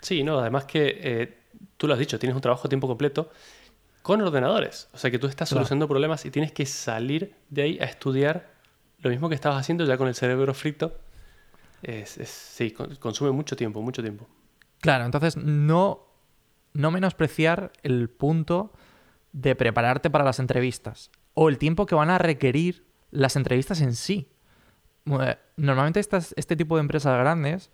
Sí, no, además que eh, tú lo has dicho, tienes un trabajo a tiempo completo con ordenadores. O sea que tú estás Claro. solucionando problemas y tienes que salir de ahí a estudiar lo mismo que estabas haciendo ya con el cerebro frito. Es, es- sí, con- consume mucho tiempo, mucho tiempo. Claro, entonces no, no menospreciar el punto de prepararte para las entrevistas o el tiempo que van a requerir las entrevistas en sí. Eh, Normalmente estas, este tipo de empresas grandes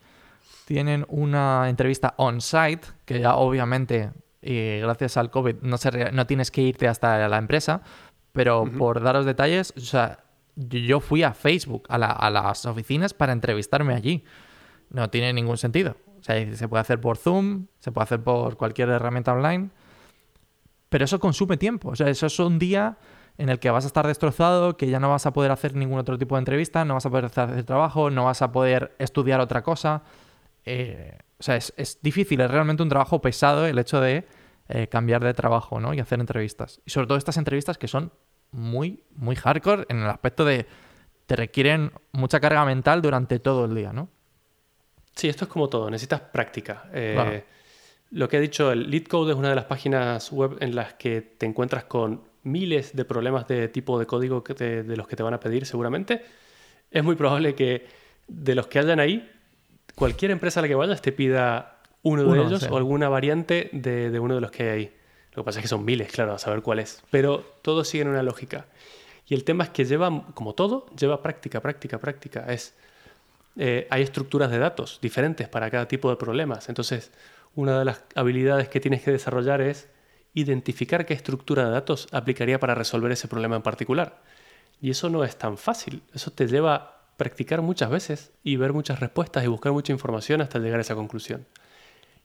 tienen una entrevista on-site, que ya obviamente, eh, gracias al COVID, no, se no tienes que irte hasta la empresa, pero Ujú. por daros detalles, o sea, yo- yo fui a Facebook, a, la- a las oficinas, para entrevistarme allí. No tiene ningún sentido. O sea, se puede hacer por Zoom, se puede hacer por cualquier herramienta online, pero eso consume tiempo. O sea, eso es un día en el que vas a estar destrozado, que ya no vas a poder hacer ningún otro tipo de entrevista, no vas a poder hacer trabajo, no vas a poder estudiar otra cosa. Eh, o sea, es, es difícil, es realmente un trabajo pesado el hecho de eh, cambiar de trabajo ¿no? y hacer entrevistas. Y sobre todo estas entrevistas que son muy, muy hardcore en el aspecto de te requieren mucha carga mental durante todo el día, ¿no? Sí, esto es como todo, necesitas práctica. Eh, Claro. Lo que he dicho, el LeetCode es una de las páginas web en las que te encuentras con miles de problemas de tipo de código que te- de los que te van a pedir seguramente. Es muy probable que de los que hayan ahí, cualquier empresa a la que vayas te pida uno de Uno, ellos sí. o alguna variante de, de uno de los que hay ahí. Lo que pasa es que son miles, claro, a saber cuál es. Pero todos siguen una lógica. Y el tema es que lleva, como todo, lleva práctica, práctica, práctica. Es, eh, hay estructuras de datos diferentes para cada tipo de problemas. Entonces, una de las habilidades que tienes que desarrollar es identificar qué estructura de datos aplicaría para resolver ese problema en particular. Y eso no es tan fácil. Eso te lleva a practicar muchas veces y ver muchas respuestas y buscar mucha información hasta llegar a esa conclusión.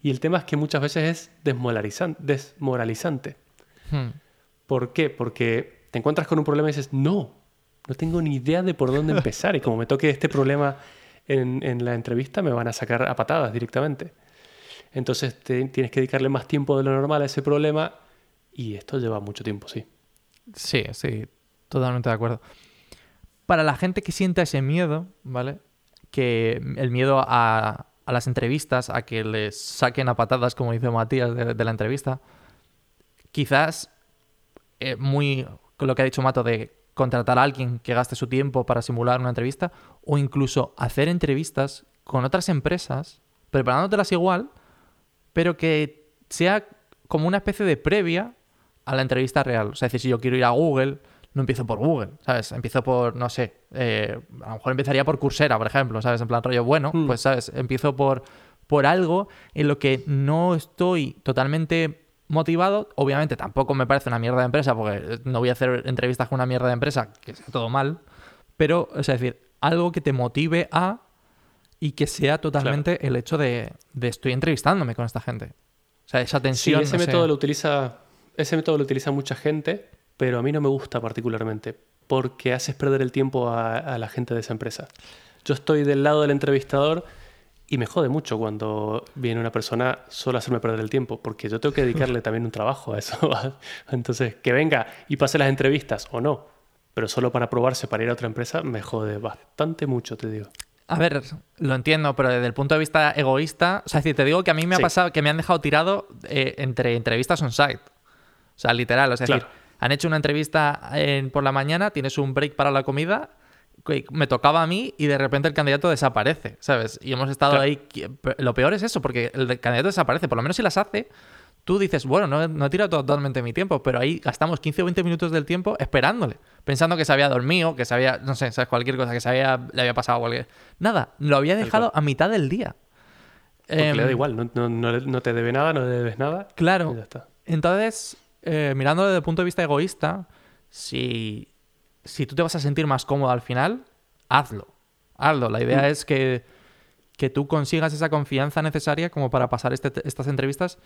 Y el tema es que muchas veces es desmoralizan- desmoralizante. Hmm. ¿Por qué? Porque te encuentras con un problema y dices, no, no tengo ni idea de por dónde empezar. Y como me toque este problema en, en la entrevista, me van a sacar a patadas directamente. Entonces tienes que dedicarle más tiempo de lo normal a ese problema y esto lleva mucho tiempo, sí. Sí, sí, totalmente de acuerdo. Para la gente que sienta ese miedo, ¿vale? Que el miedo a, las entrevistas, a que les saquen a patadas, como dice Matías, de, de la entrevista, quizás eh, muy con lo que ha dicho Mato de contratar a alguien que gaste su tiempo para simular una entrevista o incluso hacer entrevistas con otras empresas, preparándotelas igual, pero que sea como una especie de previa a la entrevista real. O sea, es decir, si yo quiero ir a Google, no empiezo por Google, ¿sabes? Empiezo por, no sé, eh, a lo mejor empezaría por Coursera, por ejemplo, ¿sabes? En plan rollo, bueno, Hmm. pues, ¿sabes? Empiezo por, por algo en lo que no estoy totalmente motivado. Obviamente tampoco me parece una mierda de empresa, porque no voy a hacer entrevistas con una mierda de empresa, que sea todo mal, pero, o sea, es decir, algo que te motive a y que sea totalmente el hecho de, de estoy entrevistándome con esta gente. O sea, esa Sí, tensión. ese no sé. método lo utiliza. Ese método lo utiliza mucha gente, pero a mí no me gusta particularmente, porque haces perder el tiempo a, a la gente de esa empresa. Yo estoy del lado del entrevistador y me jode mucho cuando viene una persona solo a hacerme perder el tiempo, porque yo tengo que dedicarle también un trabajo a eso. Entonces, que venga y pase las entrevistas o no, pero solo para probarse para ir a otra empresa, me jode bastante mucho, te digo. A ver, lo entiendo, pero desde el punto de vista egoísta, o sea, si te digo que a mí me ha pasado que me han dejado tirado eh, entre entrevistas on-site. O sea, literal, o sea, es decir, han hecho una entrevista en- por la mañana, tienes un break para la comida, me tocaba a mí y de repente el candidato desaparece, ¿sabes? Y hemos estado Claro. ahí. Lo peor es eso, porque el candidato desaparece, por lo menos si las hace. Tú dices, bueno, no, no he tirado totalmente mi tiempo, pero ahí gastamos 15 o 20 minutos del tiempo esperándole, pensando que se había dormido, que se había, no sé, ¿sabes? cualquier cosa, que se había, le había pasado cualquier... Nada, lo había dejado a mitad del día. Porque Em, le da igual, no, no- no te debe nada, no le debes nada. Claro. y ya está. Entonces, eh, mirándolo desde el punto de vista egoísta, si, si tú te vas a sentir más cómodo al final, hazlo. Hazlo. La idea es que, que tú consigas esa confianza necesaria como para pasar este- estas entrevistas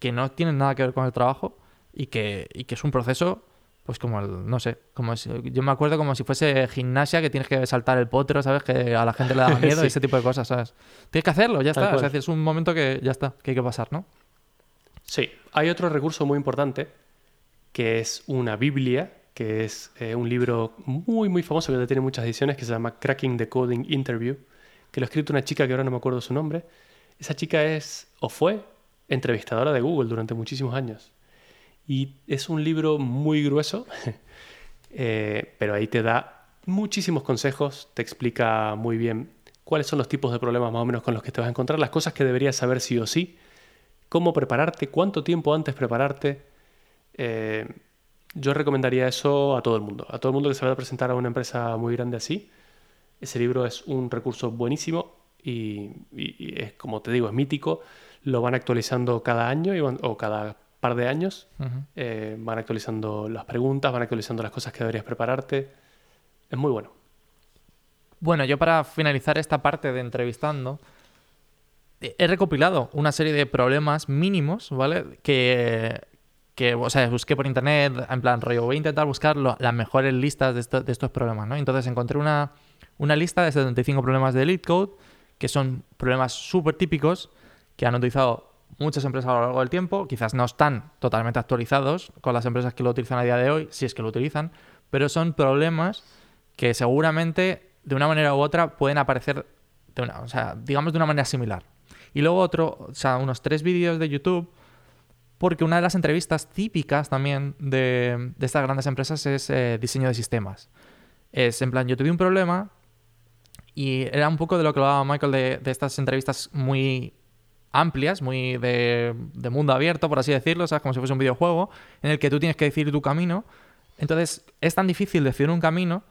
que no tienen nada que ver con el trabajo y que, y que es un proceso, pues como el, no sé, como si- yo me acuerdo como si fuese gimnasia que tienes que saltar el potro, ¿sabes? Que a la gente le da miedo y ese tipo de cosas, ¿sabes? Tienes que hacerlo, ya Tal está. O sea, cual. es un momento que ya está, que hay que pasar, ¿no? Sí, hay otro recurso muy importante que es una Biblia, que es eh, un libro muy, muy famoso que tiene muchas ediciones, que se llama Cracking the Coding Interview, que lo ha escrito una chica que ahora no me acuerdo su nombre. Esa chica es o fue entrevistadora de Google durante muchísimos años. Y es un libro muy grueso, eh, pero ahí te da muchísimos consejos, te explica muy bien cuáles son los tipos de problemas más o menos con los que te vas a encontrar, las cosas que deberías saber sí o sí, cómo prepararte, cuánto tiempo antes prepararte. Eh, yo recomendaría eso a todo el mundo, a todo el mundo que se vaya a presentar a una empresa muy grande así. Ese libro es un recurso buenísimo y, es, como te digo, es mítico. Lo van actualizando cada año o cada par de años. Eh, van actualizando las preguntas, van actualizando las cosas que deberías prepararte. Es muy bueno. Bueno, yo para finalizar esta parte de entrevistando, he recopilado una serie de problemas mínimos, ¿vale? Que, que o sea, busqué por internet, en plan rollo, voy a intentar buscar las mejores listas de, de, estos problemas, ¿no? Entonces encontré una, una lista de 75 problemas de LeetCode, que son problemas súper típicos que han utilizado muchas empresas a lo largo del tiempo, quizás no están totalmente actualizados con las empresas que lo utilizan a día de hoy, si es que lo utilizan, pero son problemas que seguramente de una manera u otra pueden aparecer de una, o sea, digamos de una manera similar. Y luego otro, o sea, unos tres vídeos de YouTube, porque una de las entrevistas típicas también de, estas grandes empresas es eh, diseño de sistemas. Es en plan, yo tuve un problema y era un poco de lo que hablaba Michael de, estas entrevistas muy amplias, muy de, de, mundo abierto, por así decirlo, ¿sabes? Como si fuese un videojuego, en el que tú tienes que decidir tu camino. Entonces, es tan difícil decidir un camino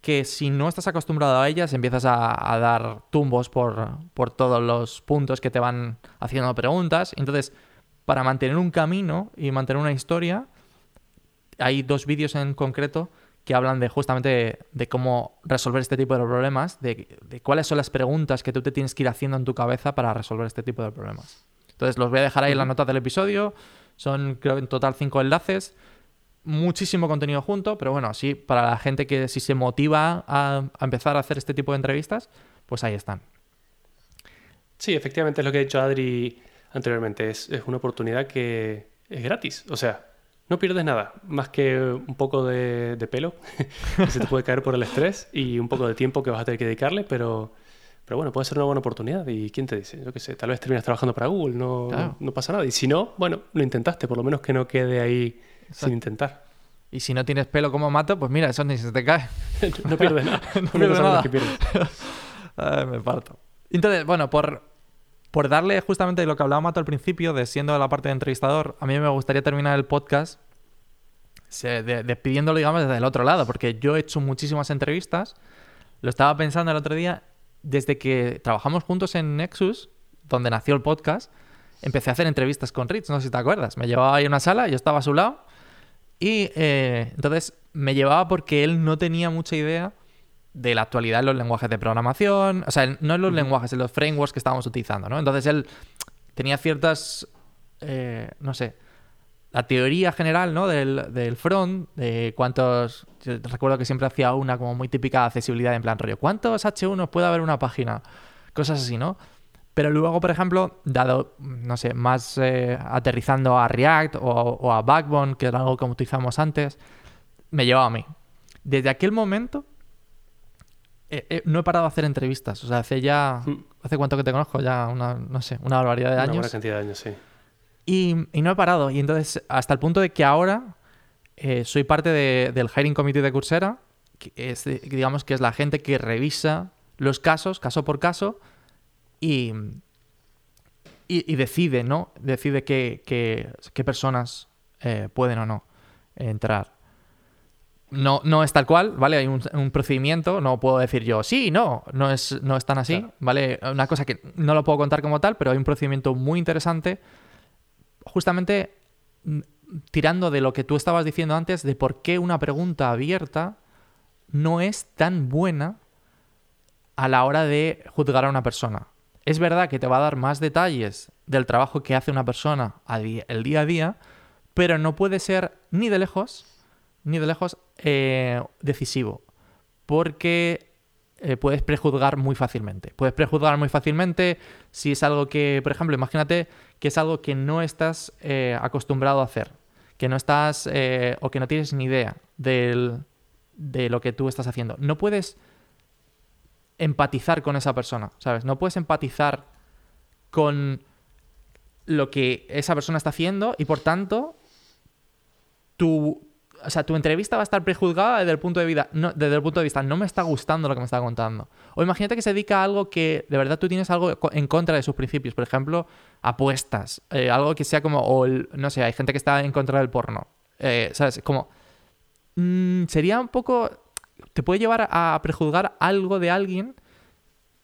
que si no estás acostumbrado a ellas, empiezas a, dar tumbos por, por, todos los puntos que te van haciendo preguntas. Entonces, para mantener un camino y mantener una historia, hay dos vídeos en concreto que hablan de justamente de, cómo resolver este tipo de problemas, de, de, cuáles son las preguntas que tú te tienes que ir haciendo en tu cabeza para resolver este tipo de problemas. Entonces, los voy a dejar ahí en las notas del episodio. Son, creo, en total cinco enlaces muchísimo contenido junto, pero bueno, sí, para la gente que si se motiva a, empezar a hacer este tipo de entrevistas, pues ahí están. Sí, efectivamente es lo que ha dicho Adri anteriormente, es, una oportunidad que es gratis, o sea, no pierdes nada, más que un poco de, pelo que se te puede caer por el estrés y un poco de tiempo que vas a tener que dedicarle, pero, pero bueno, puede ser una buena oportunidad. ¿Y quién te dice? Yo qué sé, tal vez terminas trabajando para Google, no, no, pasa nada. Y si no, bueno, lo intentaste, por lo menos que no quede ahí sin intentar. Y si no tienes pelo como mato, pues mira, eso ni se te cae. no pierdes nada. no, pierdes nada. me parto. Entonces, bueno, por, por darle justamente lo que hablaba Mato al principio, de siendo la parte de entrevistador, a mí me gustaría terminar el podcast despidiéndolo, digamos, desde el otro lado, porque yo he hecho muchísimas entrevistas. Lo estaba pensando el otro día, desde que trabajamos juntos en Nexus, donde nació el podcast, empecé a hacer entrevistas con Rich, no sé si te acuerdas. Me llevaba ahí a una sala, yo estaba a su lado y eh, entonces me llevaba porque él no tenía mucha idea de la actualidad en los lenguajes de programación, o sea, no en los lenguajes, en los frameworks que estábamos utilizando, ¿no? Entonces él tenía ciertas, eh, no sé, la teoría general, ¿no? Del, del front, de cuántos, recuerdo que siempre hacía una como muy típica de accesibilidad en plan rollo, ¿cuántos H1 puede haber una página? Cosas así, ¿no? Pero luego, por ejemplo, dado, no sé, más eh, aterrizando a React o, a Backbone, que era algo que utilizamos antes, me llevaba a mí. Desde aquel momento eh, eh, no he parado de hacer entrevistas. O sea, hace ya. Hmm. ¿Hace cuánto que te conozco? Ya una, no sé, una barbaridad de años. Una buena cantidad de años, sí. Y, no he parado. Y entonces, hasta el punto de que ahora soy parte del hiring committee de Coursera, que es, digamos que es la gente que revisa los casos, caso por caso, y, y, decide, ¿no? Decide qué, qué, personas eh, pueden o no entrar. No, no es tal cual, ¿vale? Hay un, procedimiento, no puedo decir yo, sí, no, no es, no es tan así, ¿vale? Una cosa que no lo puedo contar como tal, pero hay un procedimiento muy interesante, justamente mm, tirando de lo que tú estabas diciendo antes, de por qué una pregunta abierta no es tan buena a la hora de juzgar a una persona es verdad que te va a dar más detalles del trabajo que hace una persona el día a día, pero no puede ser ni de lejos, ni de lejos eh, decisivo, porque eh, puedes prejuzgar muy fácilmente. Puedes prejuzgar muy fácilmente si es algo que, por ejemplo, imagínate que es algo que no estás eh, acostumbrado a hacer, que no estás o que no tienes ni idea de lo que tú estás haciendo. No puedes empatizar con esa persona, ¿sabes? No puedes empatizar con lo que esa persona está haciendo y por tanto tu, o sea, tu entrevista va a estar prejuzgada desde el punto de vista, no, desde el punto de vista, no me está gustando lo que me está contando. O imagínate que se dedica a algo que de verdad tú tienes algo en contra de sus principios, por ejemplo, apuestas, eh, algo que sea como, o el- no sé, hay gente que está en contra del porno, eh, ¿sabes? Como, mm, sería un poco, te puede llevar a prejuzgar algo de alguien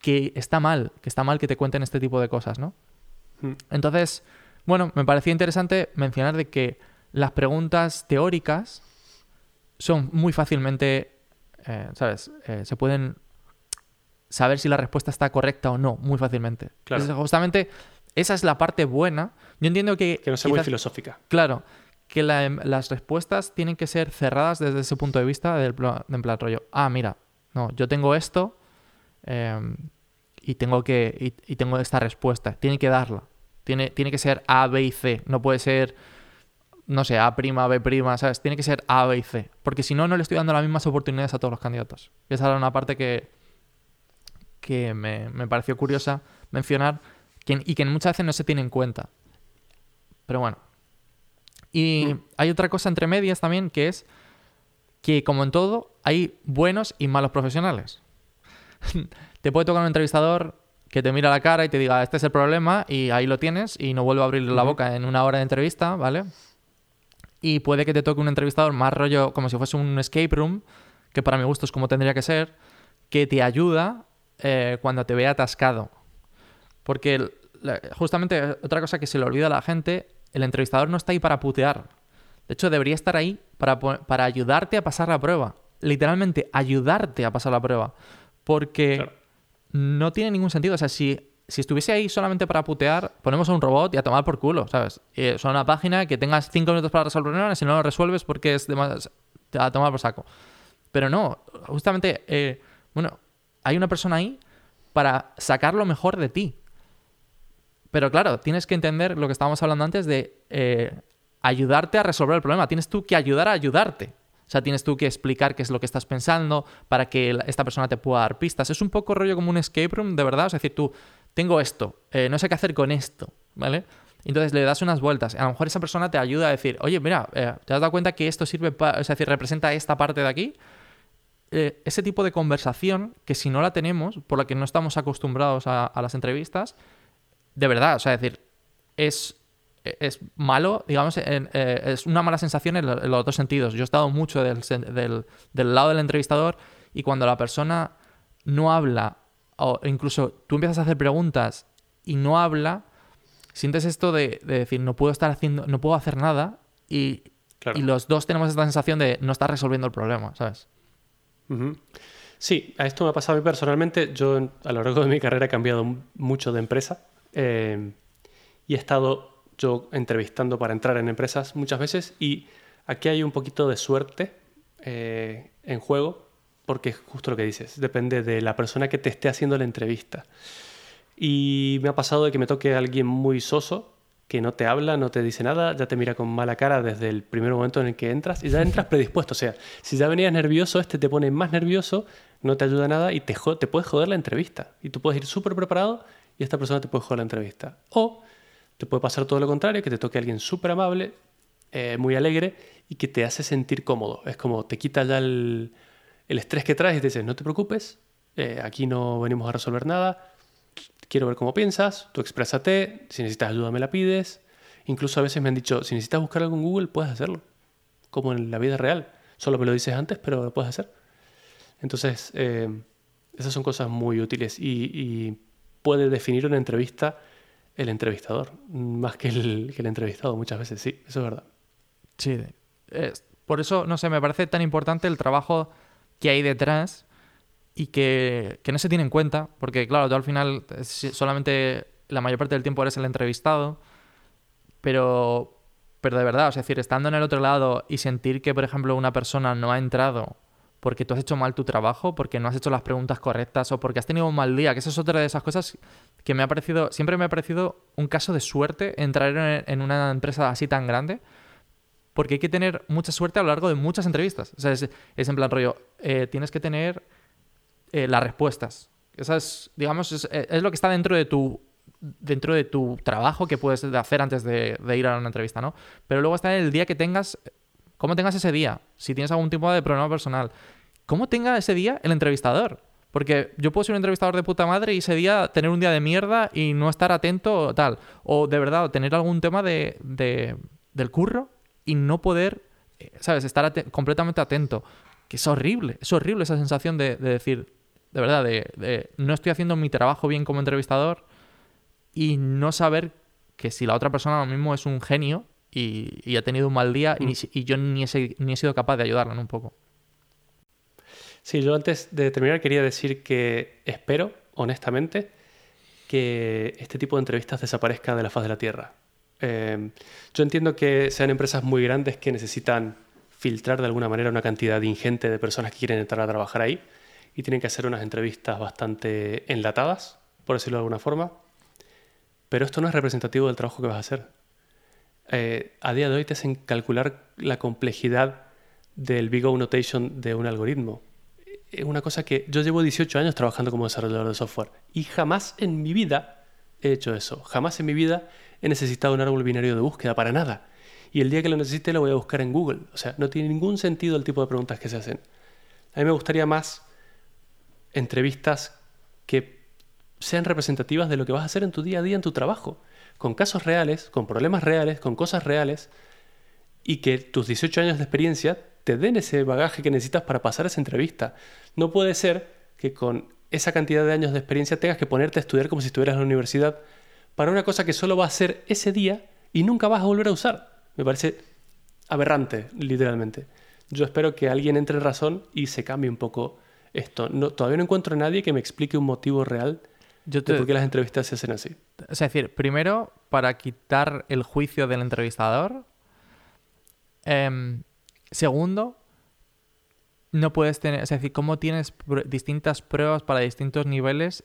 que está mal, que está mal que te cuenten este tipo de cosas, ¿no? Mm. Entonces, bueno, me parecía interesante mencionar de que las preguntas teóricas son muy fácilmente, eh, ¿sabes? Eh, se pueden saber si la respuesta está correcta o no, muy fácilmente. Claro. Entonces, justamente esa es la parte buena. Yo entiendo que... Que no sea muy filosófica. Claro, que la- las respuestas tienen que ser cerradas desde ese punto de vista del pla- de en plan rollo. Ah, mira, no, yo tengo esto eh, y tengo que y, y tengo esta respuesta. Tiene que darla. Tiene, tiene que ser A, B y C. No puede ser, no sé, A prima, B prima, ¿sabes? Tiene que ser A, B y C. Porque si no, no le estoy dando las mismas oportunidades a todos los candidatos. Y esa era una parte que, que me, me pareció curiosa mencionar que- y que muchas veces no se tiene en cuenta. Pero bueno. Y hay otra cosa entre medias también que es que, como en todo, hay buenos y malos profesionales. te puede tocar un entrevistador que te mira la cara y te diga, este es el problema, y ahí lo tienes, y no vuelve a abrir la boca en una hora de entrevista, ¿vale? Y puede que te toque un entrevistador más rollo como si fuese un escape room, que para mi gusto es como tendría que ser, que te ayuda eh, cuando te ve atascado. Porque justamente otra cosa que se le olvida a la gente, el entrevistador no está ahí para putear. De hecho, debería estar ahí para, para ayudarte a pasar la prueba. Literalmente, ayudarte a pasar la prueba. Porque Claro. no tiene ningún sentido. O sea, si, si estuviese ahí solamente para putear, ponemos a un robot y a tomar por culo, ¿sabes? Y son una página que tengas cinco minutos para resolver problemas, si no lo resuelves porque es demasiado... a tomar por saco. Pero no, justamente, eh, bueno, hay una persona ahí para sacar lo mejor de ti. Pero claro, tienes que entender lo que estábamos hablando antes de eh, ayudarte a resolver el problema. Tienes tú que ayudar a ayudarte. O sea, tienes tú que explicar qué es lo que estás pensando para que esta persona te pueda dar pistas. Es un poco rollo como un escape room, de verdad. Es decir, tú, tengo esto, eh, no sé qué hacer con esto, ¿vale? Entonces le das unas vueltas. A lo mejor esa persona te ayuda a decir, oye, mira, eh, ¿te has dado cuenta que esto sirve para, es decir, representa esta parte de aquí? Eh, ese tipo de conversación que si no la tenemos, por la que no estamos acostumbrados a, las entrevistas, de verdad, o sea, es decir, es, es malo, digamos, en- es una mala sensación en, lo- en los dos sentidos. Yo he estado mucho del- del lado del entrevistador y cuando la persona no habla, o incluso tú empiezas a hacer preguntas y no habla, sientes esto de, de decir, no puedo estar haciendo, no puedo hacer nada y, Claro. y los dos tenemos esta sensación de no estar resolviendo el problema, ¿sabes? Sí, a esto me ha pasado a mí personalmente. Yo a lo largo de mi carrera he cambiado mucho de empresa eh, y he estado yo entrevistando para entrar en empresas muchas veces y aquí hay un poquito de suerte eh, en juego porque es justo lo que dices, depende de la persona que te esté haciendo la entrevista. Y me ha pasado de que me toque alguien muy soso, que no te habla, no te dice nada, ya te mira con mala cara desde el primer momento en el que entras y ya entras predispuesto. O sea, si ya venías nervioso, este te pone más nervioso, no te ayuda nada y te, te puedes joder la entrevista. Y tú puedes ir súper preparado y esta persona te puede joder la entrevista. O te puede pasar todo lo contrario, que te toque alguien súper amable, eh, muy alegre y que te hace sentir cómodo. Es como te quita ya el, el estrés que traes y te dices, no te preocupes, eh, aquí no venimos a resolver nada, quiero ver cómo piensas, tú exprésate, si necesitas ayuda me la pides. Incluso a veces me han dicho, si necesitas buscar algo en Google, puedes hacerlo, como en la vida real. Solo me lo dices antes, pero lo puedes hacer. Entonces, eh, esas son cosas muy útiles y, y puede definir una entrevista el entrevistador, más que el, entrevistado muchas veces, sí, eso es verdad. Sí. por eso, no sé, me parece tan importante el trabajo que hay detrás y que, que no se tiene en cuenta, porque claro, tú al final solamente la mayor parte del tiempo eres el entrevistado, pero, pero de verdad, es decir, estando en el otro lado y sentir que, por ejemplo, una persona no ha entrado porque tú has hecho mal tu trabajo, porque no has hecho las preguntas correctas o porque has tenido un mal día, que eso es otra de esas cosas que me ha parecido, siempre me ha parecido un caso de suerte entrar en, en una empresa así tan grande, porque hay que tener mucha suerte a lo largo de muchas entrevistas. O sea, es, es en plan rollo, eh, tienes que tener eh, las respuestas. Esas, digamos, es, es lo que está dentro de tu dentro de tu trabajo que puedes hacer antes de, ir a una entrevista, ¿no? Pero luego está el día que tengas, cómo tengas ese día, si tienes algún tipo de problema personal, cómo tenga ese día el entrevistador. Porque yo puedo ser un entrevistador de puta madre y ese día tener un día de mierda y no estar atento o tal. O de verdad, tener algún tema de, de- del curro y no poder, eh, ¿sabes? Estar completamente atento. Que es horrible, es horrible esa sensación de, de decir, de verdad, de, de no estoy haciendo mi trabajo bien como entrevistador y no saber que si la otra persona lo mismo es un genio y, y ha tenido un mal día y, si- y yo ni he, ni he sido capaz de ayudarla en un poco. Sí, yo antes de terminar quería decir que espero, honestamente, que este tipo de entrevistas desaparezca de la faz de la Tierra. Eh, yo entiendo que sean empresas muy grandes que necesitan filtrar de alguna manera una cantidad ingente de personas que quieren entrar a trabajar ahí y tienen que hacer unas entrevistas bastante enlatadas, por decirlo de alguna forma. Pero esto no es representativo del trabajo que vas a hacer. Eh, a día de hoy te hacen calcular la complejidad del Big O Notation de un algoritmo es una cosa que yo llevo 18 años trabajando como desarrollador de software y jamás en mi vida he hecho eso. Jamás en mi vida he necesitado un árbol binario de búsqueda para nada. Y el día que lo necesite lo voy a buscar en Google. O sea, no tiene ningún sentido el tipo de preguntas que se hacen. A mí me gustaría más entrevistas que sean representativas de lo que vas a hacer en tu día a día en tu trabajo, con casos reales, con problemas reales, con cosas reales y que tus 18 años de experiencia te den ese bagaje que necesitas para pasar esa entrevista. No puede ser que con esa cantidad de años de experiencia tengas que ponerte a estudiar como si estuvieras en la universidad para una cosa que solo va a ser ese día y nunca vas a volver a usar. Me parece aberrante, literalmente. Yo espero que alguien entre en razón y se cambie un poco esto. No, todavía no encuentro a nadie que me explique un motivo real Yo de por qué las entrevistas se hacen así. Es decir, primero, para quitar el juicio del entrevistador. Em, segundo, no puedes tener. Es decir, ¿cómo tienes pr- distintas pruebas para distintos niveles?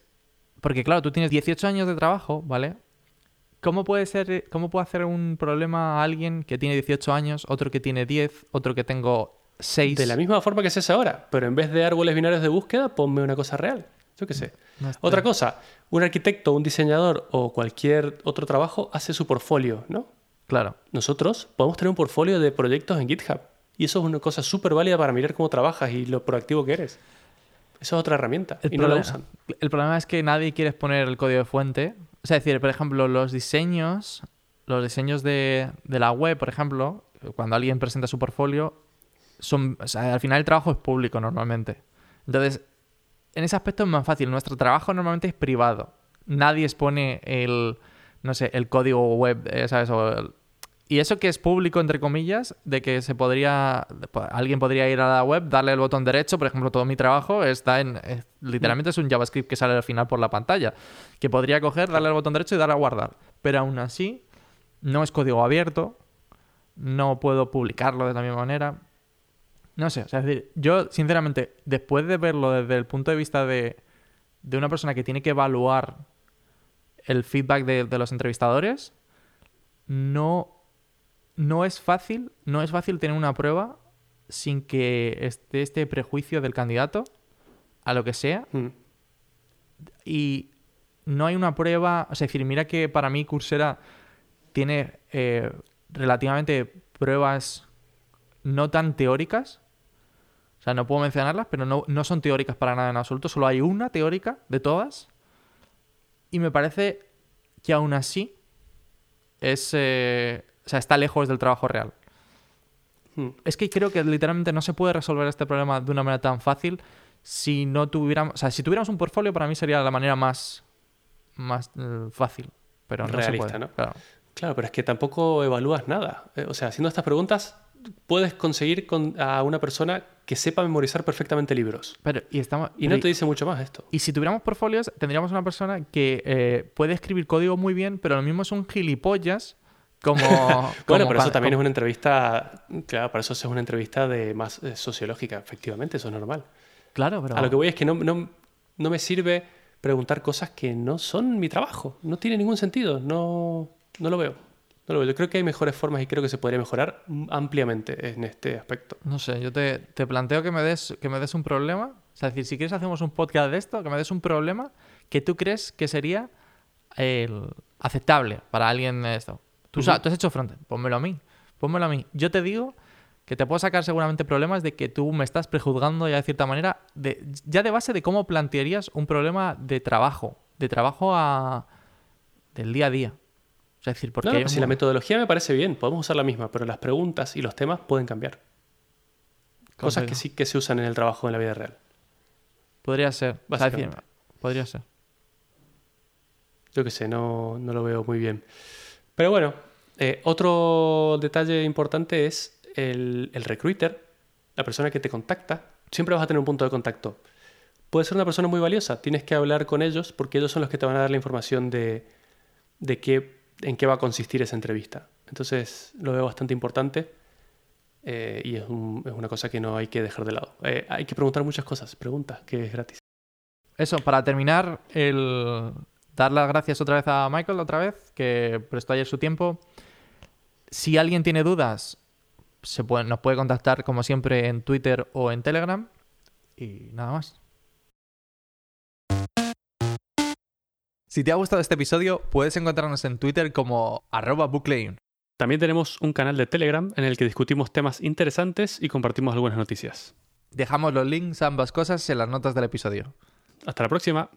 Porque, claro, tú tienes 18 años de trabajo, ¿vale? ¿Cómo puede ser, cómo puede hacer un problema a alguien que tiene 18 años, otro que tiene 10, otro que tengo 6? De la misma forma que se hace ahora, pero en vez de árboles binarios de búsqueda, ponme una cosa real. Yo qué sé. No Otra cosa, un arquitecto, un diseñador o cualquier otro trabajo hace su portfolio, ¿no? Claro. Nosotros podemos tener un portfolio de proyectos en GitHub. Y eso es una cosa súper válida para mirar cómo trabajas y lo proactivo que eres. Eso es otra herramienta. El y no la problema- usan. El problema es que nadie quiere exponer el código de fuente. O sea, es decir, por ejemplo, los diseños, los diseños de, de la web, por ejemplo, cuando alguien presenta su portfolio, son, o sea, al final el trabajo es público normalmente. Entonces, en ese aspecto es más fácil. Nuestro trabajo normalmente es privado. Nadie expone el, no sé, el código web, eh, ¿sabes? O el- y eso que es público, entre comillas, de que se podría, alguien podría ir a la web, darle el botón derecho, por ejemplo, todo mi trabajo está en, es- literalmente es un JavaScript que sale al final por la pantalla, que podría coger, darle al botón derecho y darle a guardar. Pero aún así, no es código abierto, no puedo publicarlo de la misma manera. No sé, o sea, es decir, yo sinceramente, después de verlo desde el punto de vista de, de una persona que tiene que evaluar el feedback de los entrevistadores, no, no es fácil, no es fácil tener una prueba sin que esté este prejuicio del candidato a lo que sea Mm. y no hay una prueba, o sea, es decir, mira que para mí Coursera tiene eh, relativamente pruebas no tan teóricas, o sea, no puedo mencionarlas, pero no, no son teóricas para nada en absoluto, solo hay una teórica de todas y me parece que aún así es, eh, o sea, está lejos del trabajo real. Mm. Es que creo que literalmente no se puede resolver este problema de una manera tan fácil si no tuviéramos, o sea, si tuviéramos un portfolio para mí sería la manera más, más eh, fácil, pero no Realista, se puede. ¿no? Claro. Claro, pero es que tampoco evalúas nada. Eh, O sea, haciendo estas preguntas, puedes conseguir con- a una persona que sepa memorizar perfectamente libros. Pero y estamos Y no te dice mucho más esto. y si tuviéramos portfolios tendríamos una persona que eh, puede escribir código muy bien, pero lo mismo es un gilipollas como Bueno, como pero eso también es una entrevista, claro, para eso es una entrevista de más eh, sociológica, efectivamente, eso es normal. claro, pero A lo que voy es que no, no, no me sirve preguntar cosas que no son mi trabajo, no tiene ningún sentido, no, no lo veo. No lo veo. Yo creo que hay mejores formas y creo que se podría mejorar ampliamente en este aspecto. No sé, yo te, te planteo que me, des, que me des un problema. O sea, es decir, si quieres hacemos un podcast de esto, que me des un problema que tú crees que sería el- aceptable para alguien de esto. Tú, Ujú. tú has hecho frontend, pónmelo a mí. Pónmelo a mí. Yo te digo que te puedo sacar seguramente problemas de que tú me estás prejuzgando ya de cierta manera, de, ya de base de cómo plantearías un problema de trabajo, de trabajo a, del día a día. O sea, es decir, porque No, no, hay un si la metodología me parece bien, podemos usar la misma, pero las preguntas y los temas pueden cambiar. Cosas que sí que se usan en el trabajo en la vida real. Podría ser. Básicamente. podría ser. Yo qué sé, no, no lo veo muy bien. Pero bueno, eh, otro detalle importante es el, recruiter, la persona que te contacta. Siempre vas a tener un punto de contacto. Puede ser una persona muy valiosa, tienes que hablar con ellos porque ellos son los que te van a dar la información de, de qué, en qué va a consistir esa entrevista. Entonces lo veo bastante importante eh, y es, un- es una cosa que no hay que dejar de lado. Eh, hay que preguntar muchas cosas, pregunta, que es gratis. Eso, para terminar, el dar las gracias otra vez a Michael, otra vez, que prestó ayer su tiempo. Si alguien tiene dudas, se puede, nos puede contactar como siempre en Twitter o en Telegram. Y nada más. Si te ha gustado este episodio, puedes encontrarnos en Twitter como arroba booklein. También tenemos un canal de Telegram en el que discutimos temas interesantes y compartimos algunas noticias. Dejamos los links a ambas cosas en las notas del episodio. Hasta la próxima.